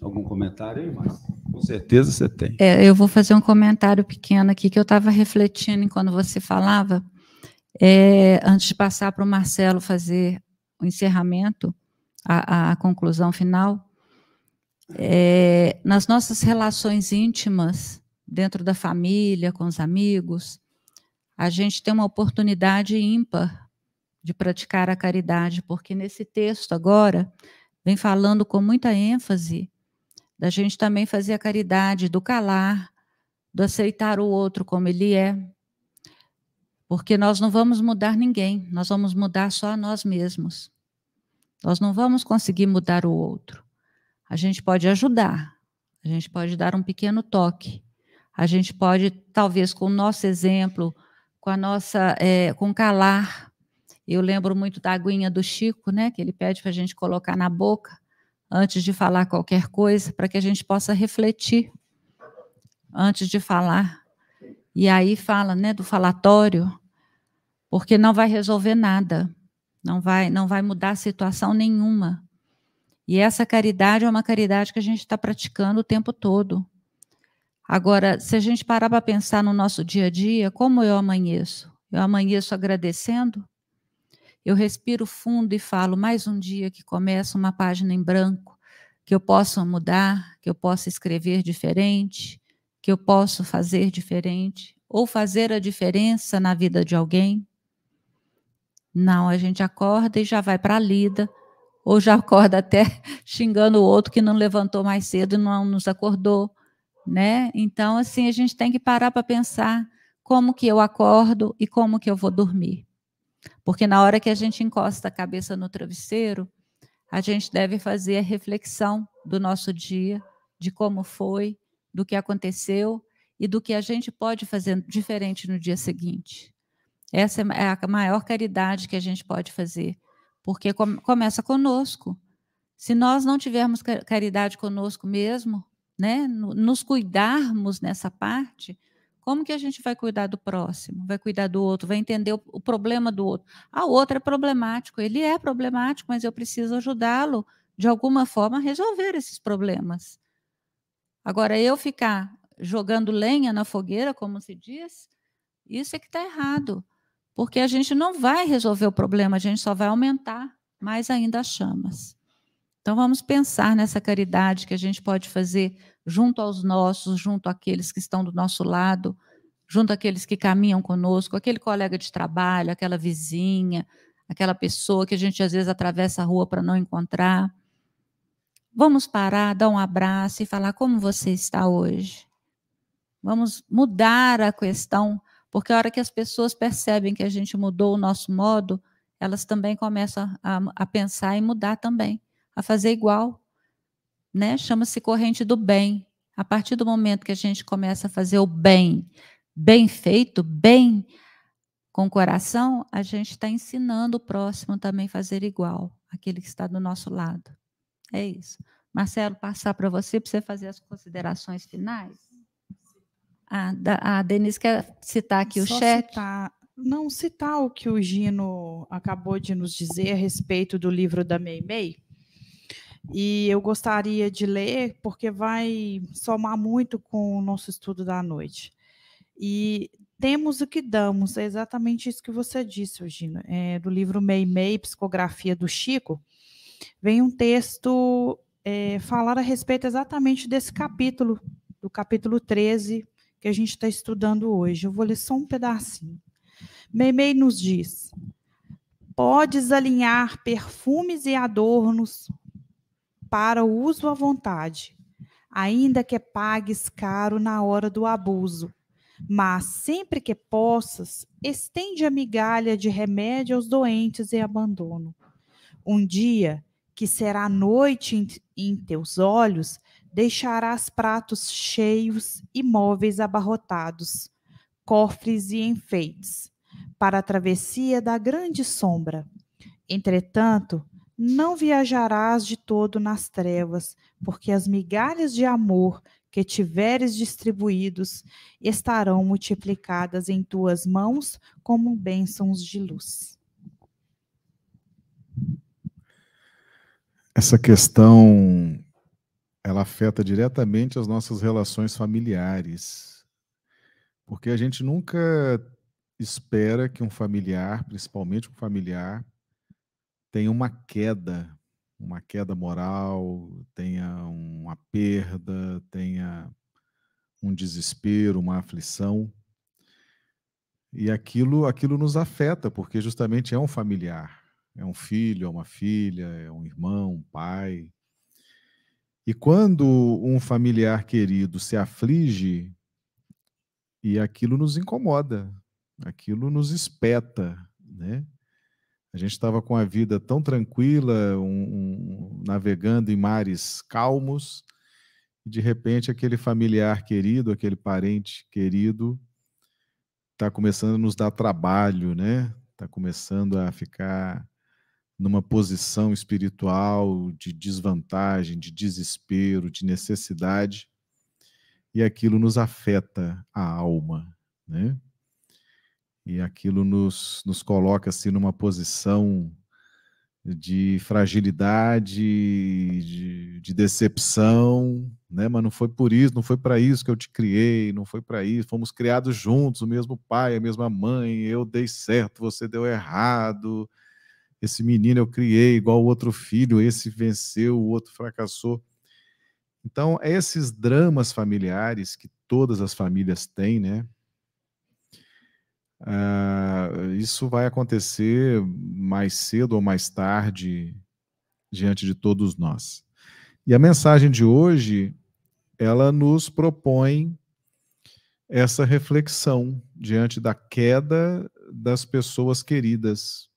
Algum comentário aí, Márcio? Com certeza você tem. É, eu vou fazer um comentário pequeno aqui que eu estava refletindo enquanto você falava, é, antes de passar para o Marcelo fazer o encerramento, a, a conclusão final é, nas nossas relações íntimas, dentro da família, com os amigos, a gente tem uma oportunidade ímpar de praticar a caridade, porque nesse texto agora vem falando com muita ênfase da gente também fazer a caridade do calar, do aceitar o outro como ele é, porque nós não vamos mudar ninguém, nós vamos mudar só a nós mesmos. Nós não vamos conseguir mudar o outro. A gente pode ajudar, a gente pode dar um pequeno toque, a gente pode, talvez, com o nosso exemplo, com a nossa, é, com calar. Eu lembro muito da aguinha do Chico, né, que ele pede para a gente colocar na boca antes de falar qualquer coisa, para que a gente possa refletir antes de falar. E aí fala, né, do falatório, porque não vai resolver nada, não vai, não vai mudar situação nenhuma. E essa caridade é uma caridade que a gente está praticando o tempo todo. Agora, se a gente parar para pensar no nosso dia a dia, como eu amanheço? Eu amanheço agradecendo? Eu respiro fundo e falo mais um dia que começa uma página em branco, que eu posso mudar, que eu posso escrever diferente, que eu posso fazer diferente, ou fazer a diferença na vida de alguém. Não, a gente acorda e já vai para a lida, ou já acorda até xingando o outro que não levantou mais cedo e não nos acordou, né? Então, assim, a gente tem que parar para pensar como que eu acordo e como que eu vou dormir. Porque na hora que a gente encosta a cabeça no travesseiro, a gente deve fazer a reflexão do nosso dia, de como foi, do que aconteceu e do que a gente pode fazer diferente no dia seguinte. Essa é a maior caridade que a gente pode fazer, porque começa conosco. Se nós não tivermos caridade conosco mesmo, né, nos cuidarmos nessa parte, como que a gente vai cuidar do próximo? Vai cuidar do outro? Vai entender o, o problema do outro? A outra é problemático, ele é problemático, mas eu preciso ajudá-lo de alguma forma a resolver esses problemas. Agora, eu ficar jogando lenha na fogueira, como se diz, isso é que está errado. Porque a gente não vai resolver o problema, a gente só vai aumentar mais ainda as chamas. Então, vamos pensar nessa caridade que a gente pode fazer junto aos nossos, junto àqueles que estão do nosso lado, junto àqueles que caminham conosco, aquele colega de trabalho, aquela vizinha, aquela pessoa que a gente às vezes atravessa a rua para não encontrar. Vamos parar, dar um abraço e falar como você está hoje. Vamos mudar a questão, porque a hora que as pessoas percebem que a gente mudou o nosso modo, elas também começam a, a pensar em mudar também, a fazer igual né? Chama-se corrente do bem. A partir do momento que a gente começa a fazer o bem, bem feito, bem com o coração, a gente está ensinando o próximo também a fazer igual, aquele que está do nosso lado. É isso. Marcelo, passar para você, para você fazer as considerações finais. Ah, a Denise quer citar aqui Só o chat. Citar, não, citar o que o Gino acabou de nos dizer a respeito do livro da Meimei. E eu gostaria de ler, porque vai somar muito com o nosso estudo da noite. E temos o que damos, é exatamente isso que você disse, Eugênio. É, do livro Mei Mei, Psicografia do Chico, vem um texto é, falar a respeito exatamente desse capítulo, do capítulo 13, que a gente está estudando hoje. Eu vou ler só um pedacinho. Mei Mei nos diz: Podes alinhar perfumes e adornos para o uso à vontade, ainda que pagues caro na hora do abuso. Mas sempre que possas, estende a migalha de remédio aos doentes e abandono. Um dia, que será noite em, em teus olhos, deixarás pratos cheios e móveis abarrotados, cofres e enfeites, para a travessia da grande sombra. Entretanto, não viajarás de todo nas trevas, porque as migalhas de amor que tiveres distribuídos estarão multiplicadas em tuas mãos como bênçãos de luz. Essa questão ela afeta diretamente as nossas relações familiares. Porque a gente nunca espera que um familiar, principalmente um familiar, tem uma queda, uma queda moral, tenha uma perda, tenha um desespero, uma aflição. E aquilo, aquilo nos afeta, porque justamente é um familiar, é um filho, é uma filha, é um irmão, um pai. E quando um familiar querido se aflige, e aquilo nos incomoda, aquilo nos espeta, né? A gente estava com a vida tão tranquila, um, um, navegando em mares calmos, e de repente aquele familiar querido, aquele parente querido, está começando a nos dar trabalho, né? Está começando a ficar numa posição espiritual de desvantagem, de desespero, de necessidade, e aquilo nos afeta a alma, né? E aquilo nos, nos coloca assim numa posição de fragilidade, de, de, decepção, né? Mas não foi por isso, não foi para isso que eu te criei, não foi para isso. Fomos criados juntos, o mesmo pai, a mesma mãe. Eu dei certo, você deu errado. Esse menino eu criei igual o outro filho, esse venceu, o outro fracassou. Então, esses dramas familiares que todas as famílias têm, né? Uh, isso vai acontecer mais cedo ou mais tarde diante de todos nós. E a mensagem de hoje, ela nos propõe essa reflexão diante da queda das pessoas queridas.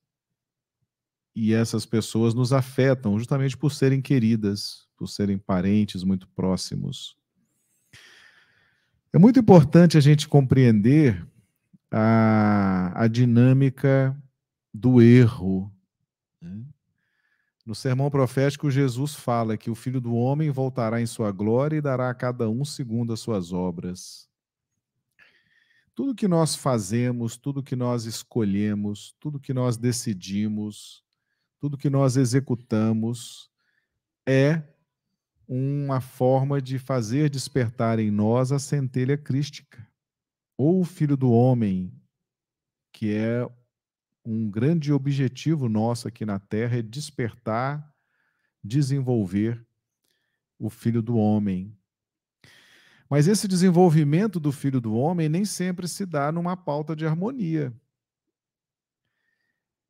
E essas pessoas nos afetam justamente por serem queridas, por serem parentes muito próximos. É muito importante a gente compreender a, a dinâmica do erro. Né? No sermão profético, Jesus fala que o filho do homem voltará em sua glória e dará a cada um segundo as suas obras. Tudo que nós fazemos, tudo que nós escolhemos, tudo que nós decidimos, tudo que nós executamos é uma forma de fazer despertar em nós a centelha crística, ou o filho do homem, que é um grande objetivo nosso aqui na Terra, é despertar, desenvolver o filho do homem, mas esse desenvolvimento do filho do homem nem sempre se dá numa pauta de harmonia.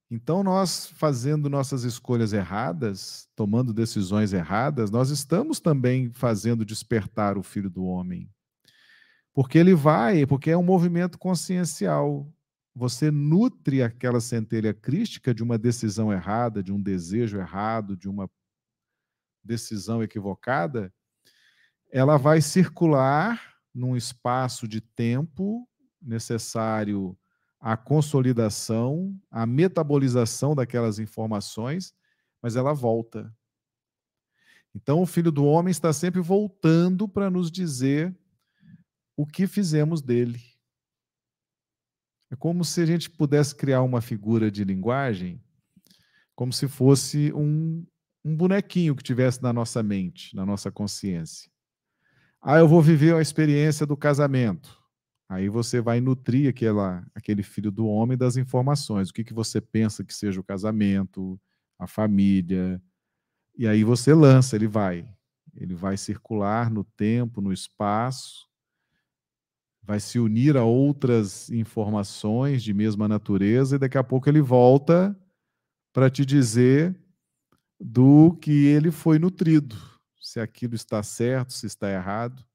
Então, nós fazendo nossas escolhas erradas, tomando decisões erradas, nós estamos também fazendo despertar o filho do homem. Porque ele vai, porque é um movimento consciencial. Você nutre aquela centelha crística de uma decisão errada, de um desejo errado, de uma decisão equivocada, ela vai circular num espaço de tempo necessário à consolidação, à metabolização daquelas informações, mas ela volta. Então, o Filho do Homem está sempre voltando para nos dizer o que fizemos dele. É como se a gente pudesse criar uma figura de linguagem, como se fosse um, um bonequinho que tivesse na nossa mente, na nossa consciência. Ah, eu vou viver a experiência do casamento. Aí você vai nutrir aquela, aquele filho do homem das informações. O que, que você pensa que seja o casamento, a família. E aí você lança, ele vai. Ele vai circular no tempo, no espaço, vai se unir a outras informações de mesma natureza, e daqui a pouco ele volta para te dizer do que ele foi nutrido se aquilo está certo, se está errado.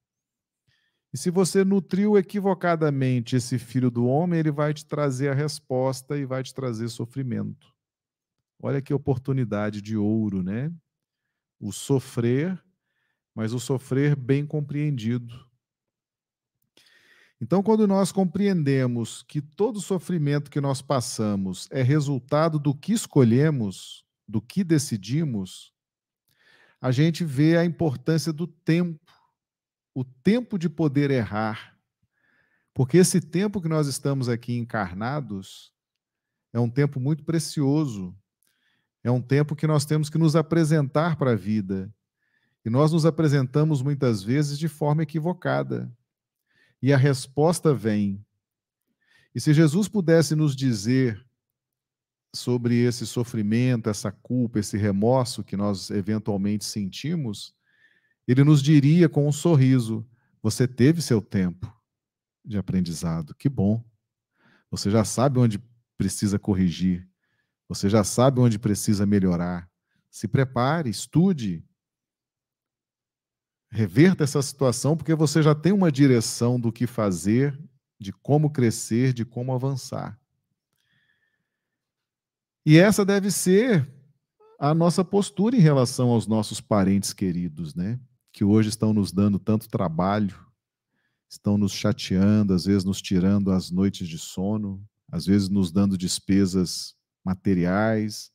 E se você nutriu equivocadamente esse filho do homem, ele vai te trazer a resposta e vai te trazer sofrimento. Olha que oportunidade de ouro, né? O sofrer, mas o sofrer bem compreendido. Então, quando nós compreendemos que todo sofrimento que nós passamos é resultado do que escolhemos, do que decidimos, a gente vê a importância do tempo, o tempo de poder errar. Porque esse tempo que nós estamos aqui encarnados é um tempo muito precioso. É um tempo que nós temos que nos apresentar para a vida. E nós nos apresentamos muitas vezes de forma equivocada. E a resposta vem. E se Jesus pudesse nos dizer sobre esse sofrimento, essa culpa, esse remorso que nós eventualmente sentimos, ele nos diria com um sorriso: Você teve seu tempo de aprendizado, que bom. Você já sabe onde precisa corrigir, você já sabe onde precisa melhorar. Se prepare, estude, reverta essa situação, porque você já tem uma direção do que fazer, de como crescer, de como avançar. E essa deve ser a nossa postura em relação aos nossos parentes queridos, né? Que hoje estão nos dando tanto trabalho, estão nos chateando, às vezes nos tirando as noites de sono, às vezes nos dando despesas materiais,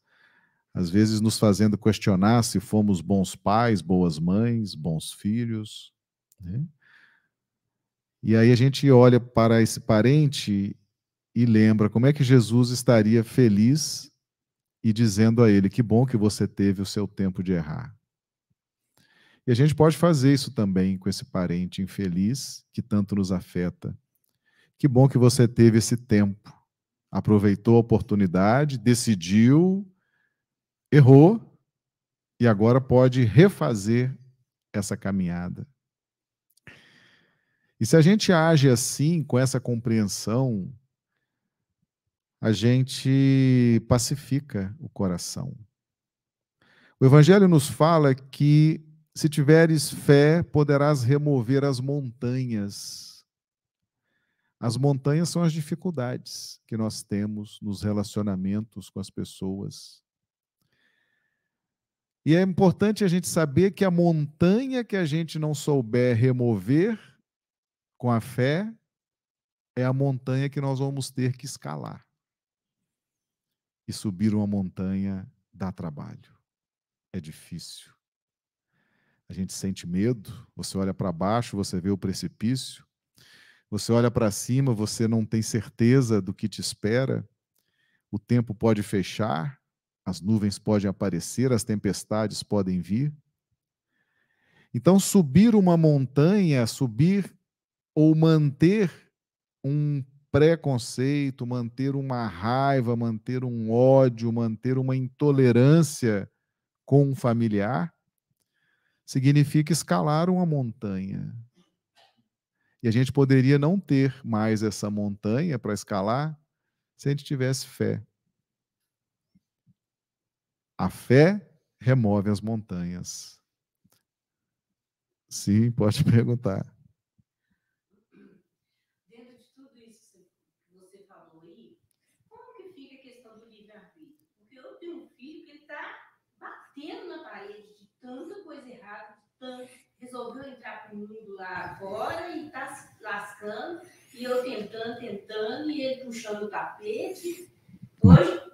às vezes nos fazendo questionar se fomos bons pais, boas mães, bons filhos. Né? E aí a gente olha para esse parente e lembra como é que Jesus estaria feliz e dizendo a ele: Que bom que você teve o seu tempo de errar. E a gente pode fazer isso também com esse parente infeliz que tanto nos afeta. Que bom que você teve esse tempo, aproveitou a oportunidade, decidiu, errou e agora pode refazer essa caminhada. E se a gente age assim, com essa compreensão, a gente pacifica o coração. O Evangelho nos fala que se tiveres fé, poderás remover as montanhas. As montanhas são as dificuldades que nós temos nos relacionamentos com as pessoas. E é importante a gente saber que a montanha que a gente não souber remover com a fé é a montanha que nós vamos ter que escalar. E subir uma montanha dá trabalho. É difícil. A gente sente medo, você olha para baixo, você vê o precipício. Você olha para cima, você não tem certeza do que te espera. O tempo pode fechar, as nuvens podem aparecer, as tempestades podem vir. Então, subir uma montanha, subir ou manter um preconceito, manter uma raiva, manter um ódio, manter uma intolerância com um familiar, significa escalar uma montanha. E a gente poderia não ter mais essa montanha para escalar se a gente tivesse fé. A fé remove as montanhas. Sim, pode perguntar. Dentro de tudo isso que você falou aí, como que fica a questão do livre-arbítrio? Porque eu tenho um filho que está batendo na parede de tanta coisa errada, de tanto, resolveu entrar para o mundo lá fora e está se lascando, e eu tentando, tentando, e ele puxando o tapete. Hoje,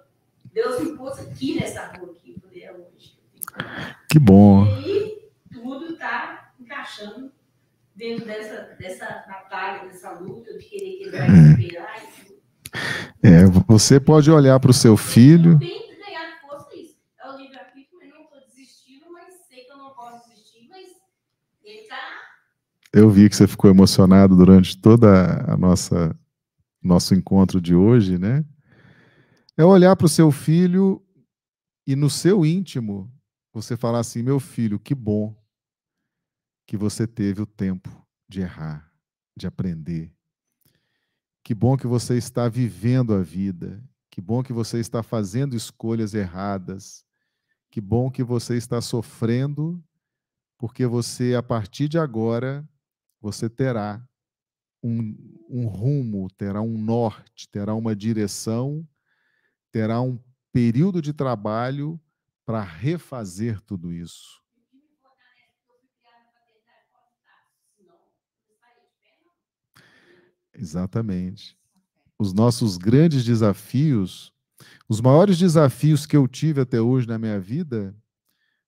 Deus me pôs aqui nessa rua aqui, falei, é hoje. Que bom. E tudo está encaixando dentro dessa, dessa batalha, dessa luta de querer quebrar e esperar e tudo. É, você pode olhar para o seu filho. Eu tenho que ganhar força isso. É o livre-arbítrio, mas não estou desistindo, mas sei que eu não posso desistir, mas ele está Eu vi que você ficou emocionado durante toda a nossa nosso encontro de hoje, né? É olhar para o seu filho e no seu íntimo você falar assim: meu filho, que bom que você teve o tempo de errar, de aprender. Que bom que você está vivendo a vida. Que bom que você está fazendo escolhas erradas. Que bom que você está sofrendo, porque você, a partir de agora, você terá um, um rumo, terá um norte, terá uma direção terá um período de trabalho para refazer tudo isso. Exatamente. Os nossos grandes desafios, os maiores desafios que eu tive até hoje na minha vida,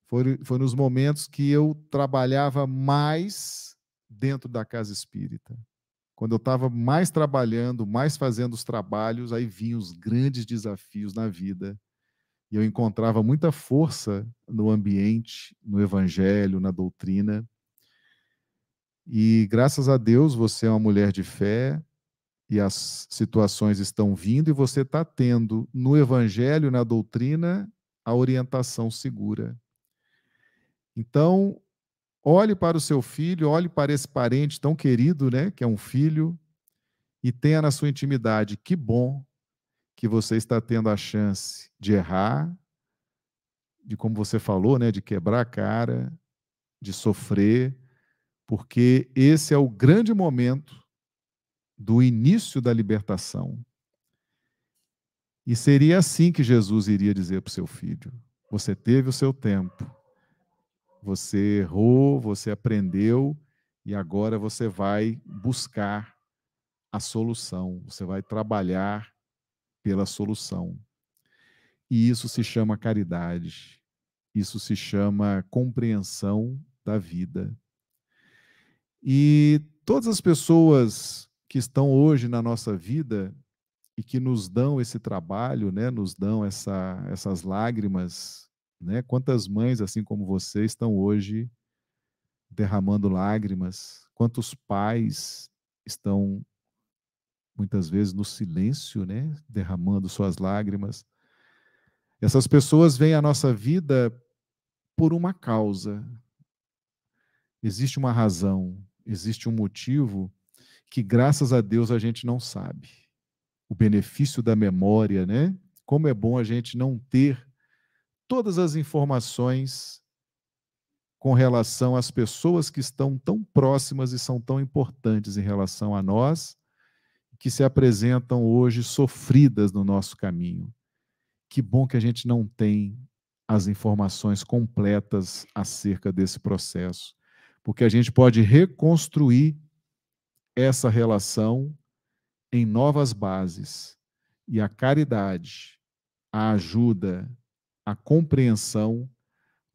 foram, nos momentos que eu trabalhava mais dentro da casa espírita. Quando eu estava mais trabalhando, mais fazendo os trabalhos, aí vinham os grandes desafios na vida. E eu encontrava muita força no ambiente, no evangelho, na doutrina. E graças a Deus você é uma mulher de fé e as situações estão vindo e você está tendo no evangelho, na doutrina, a orientação segura. Então, olhe para o seu filho, olhe para esse parente tão querido, né, que é um filho, e tenha na sua intimidade, que bom que você está tendo a chance de errar, de como você falou, né, de quebrar a cara, de sofrer, porque esse é o grande momento do início da libertação. E seria assim que Jesus iria dizer para o seu filho: Você teve o seu tempo, você errou, você aprendeu, e agora você vai buscar a solução, você vai trabalhar pela solução. E isso se chama caridade, isso se chama compreensão da vida. E todas as pessoas que estão hoje na nossa vida e que nos dão esse trabalho, né, nos dão essa, essas lágrimas, né? Quantas mães, assim como você, estão hoje derramando lágrimas? Quantos pais estão muitas vezes no silêncio, né, derramando suas lágrimas? Essas pessoas vêm à nossa vida por uma causa. Existe uma razão, existe um motivo que graças a Deus a gente não sabe. O benefício da memória, né? Como é bom a gente não ter todas as informações com relação às pessoas que estão tão próximas e são tão importantes em relação a nós, que se apresentam hoje sofridas no nosso caminho. Que bom que a gente não tem as informações completas acerca desse processo, porque a gente pode reconstruir essa relação em novas bases. E a caridade, a ajuda, a compreensão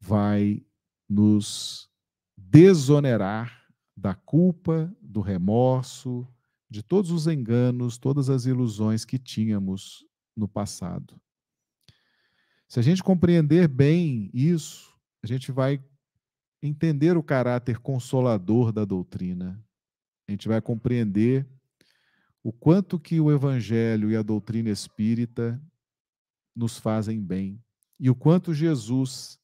vai nos desonerar da culpa, do remorso, de todos os enganos, todas as ilusões que tínhamos no passado. Se a gente compreender bem isso, a gente vai entender o caráter consolador da doutrina. A gente vai compreender o quanto que o evangelho e a doutrina espírita nos fazem bem e o quanto Jesus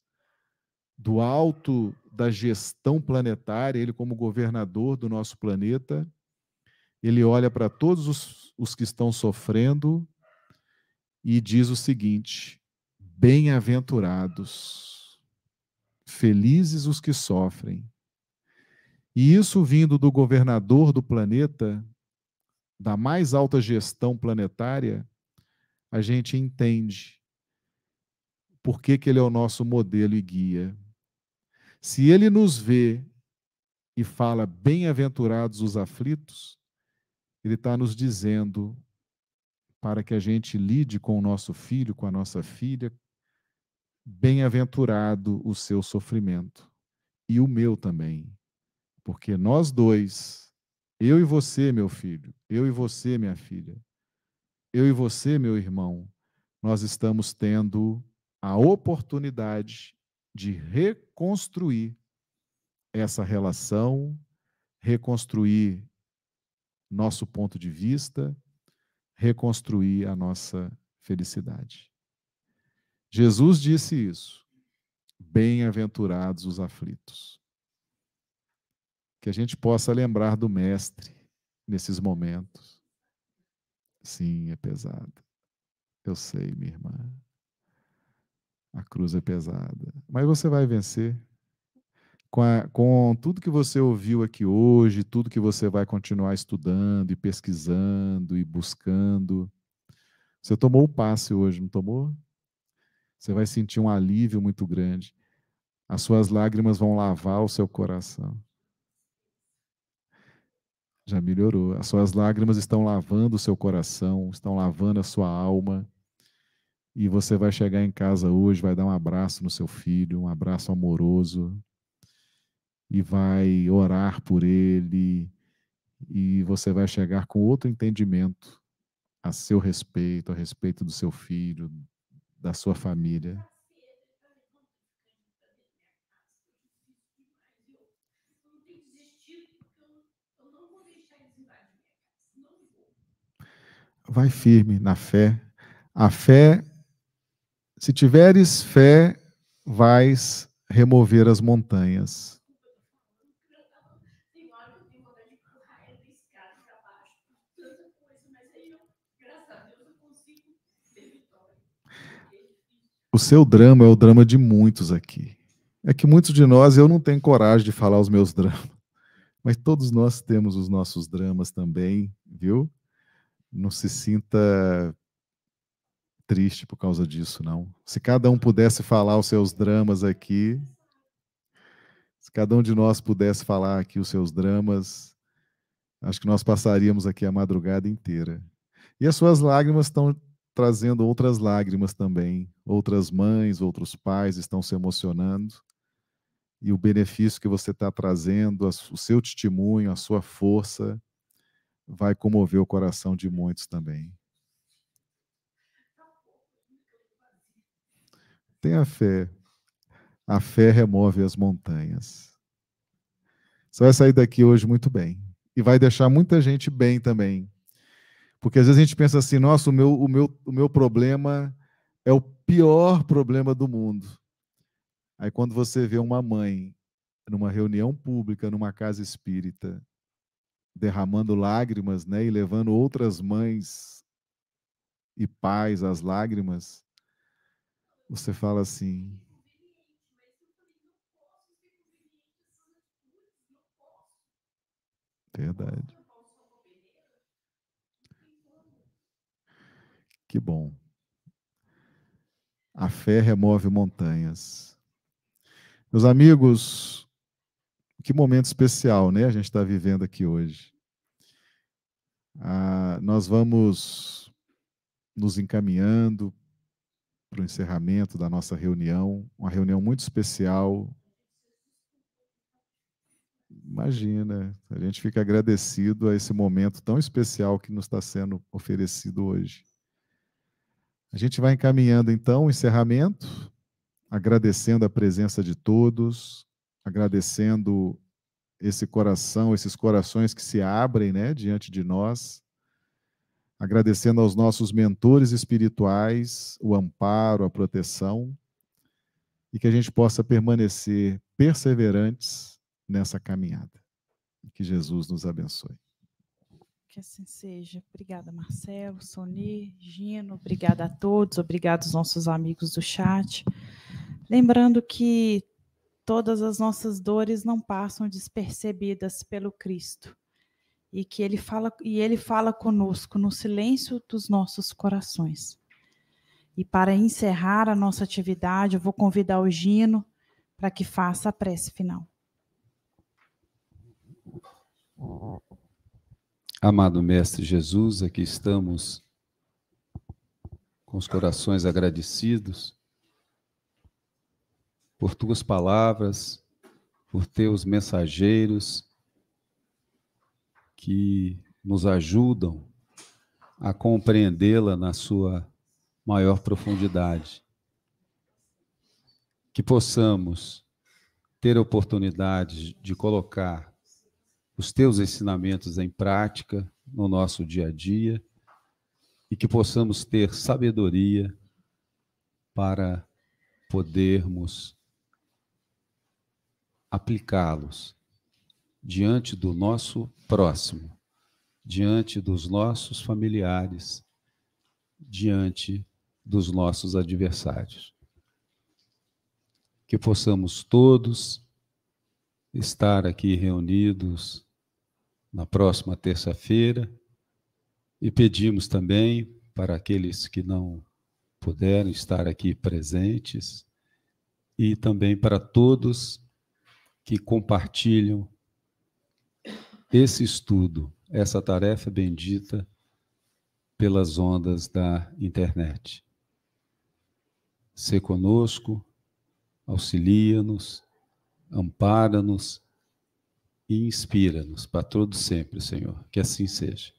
do alto da gestão planetária, ele como governador do nosso planeta, ele olha para todos os, os que estão sofrendo e diz o seguinte: Bem-aventurados, felizes os que sofrem. E isso vindo do governador do planeta, da mais alta gestão planetária, a gente entende por que, que ele é o nosso modelo e guia. Se ele nos vê e fala bem-aventurados os aflitos, ele está nos dizendo para que a gente lide com o nosso filho, com a nossa filha, bem-aventurado o seu sofrimento e o meu também. Porque nós dois, eu e você, meu filho, eu e você, minha filha, eu e você, meu irmão, nós estamos tendo a oportunidade de reconstruir essa relação, reconstruir nosso ponto de vista, reconstruir a nossa felicidade. Jesus disse isso. Bem-aventurados os aflitos. Que a gente possa lembrar do Mestre nesses momentos. Sim, é pesado. Eu sei, minha irmã. A cruz é pesada. Mas você vai vencer. Com, a, com, tudo que você ouviu aqui hoje, tudo que você vai continuar estudando e pesquisando e buscando. Você tomou o passe hoje, não tomou? Você vai sentir um alívio muito grande. As suas lágrimas vão lavar o seu coração. Já melhorou. As suas lágrimas estão lavando o seu coração, estão lavando a sua alma. E você vai chegar em casa hoje, vai dar um abraço no seu filho, um abraço amoroso, e vai orar por ele, e você vai chegar com outro entendimento a seu respeito, a respeito do seu filho, da sua família. Vai firme na fé. A fé se tiveres fé, vais remover as montanhas. O seu drama é o drama de muitos aqui. É que muitos de nós, eu não tenho coragem de falar os meus dramas, mas todos nós temos os nossos dramas também, viu? Não se sinta triste por causa disso, não. Se cada um pudesse falar os seus dramas aqui, se cada um de nós pudesse falar aqui os seus dramas, acho que nós passaríamos aqui a madrugada inteira. E as suas lágrimas estão trazendo outras lágrimas também. Outras mães, outros pais estão se emocionando. E o benefício que você está trazendo, o seu testemunho, a sua força, vai comover o coração de muitos também. Tenha fé. A fé remove as montanhas. Você vai sair daqui hoje muito bem. E vai deixar muita gente bem também. Porque às vezes a gente pensa assim: nossa, o meu, o meu, o meu problema é o pior problema do mundo. Aí quando você vê uma mãe numa reunião pública, numa casa espírita, derramando lágrimas, né, e levando outras mães e pais às lágrimas, você fala assim. Verdade. Que bom. A fé remove montanhas. Meus amigos, que momento especial, né? A gente está vivendo aqui hoje. Ah, nós vamos nos encaminhando para o encerramento da nossa reunião, uma reunião muito especial. Imagina, a gente fica agradecido a esse momento tão especial que nos está sendo oferecido hoje. A gente vai encaminhando então o encerramento, agradecendo a presença de todos, agradecendo esse coração, esses corações que se abrem, né, diante de nós, agradecendo aos nossos mentores espirituais o amparo, a proteção, e que a gente possa permanecer perseverantes nessa caminhada. Que Jesus nos abençoe. Que assim seja. Obrigada, Marcelo, Soni, Gino, obrigada a todos, obrigado aos nossos amigos do chat. Lembrando que todas as nossas dores não passam despercebidas pelo Cristo. E que ele fala e ele fala conosco no silêncio dos nossos corações. E para encerrar a nossa atividade, eu vou convidar o Gino para que faça a prece final. Amado Mestre Jesus, aqui estamos com os corações agradecidos por tuas palavras, por teus mensageiros que nos ajudam a compreendê-la na sua maior profundidade. Que possamos ter oportunidade de colocar os teus ensinamentos em prática no nosso dia a dia e que possamos ter sabedoria para podermos aplicá-los diante do nosso próximo, diante dos nossos familiares, diante dos nossos adversários. Que possamos todos estar aqui reunidos na próxima terça-feira e pedimos também para aqueles que não puderam estar aqui presentes e também para todos que compartilham esse estudo, essa tarefa bendita pelas ondas da internet. Se conosco, auxilia-nos, ampara-nos e inspira-nos para todo sempre, Senhor. Que assim seja.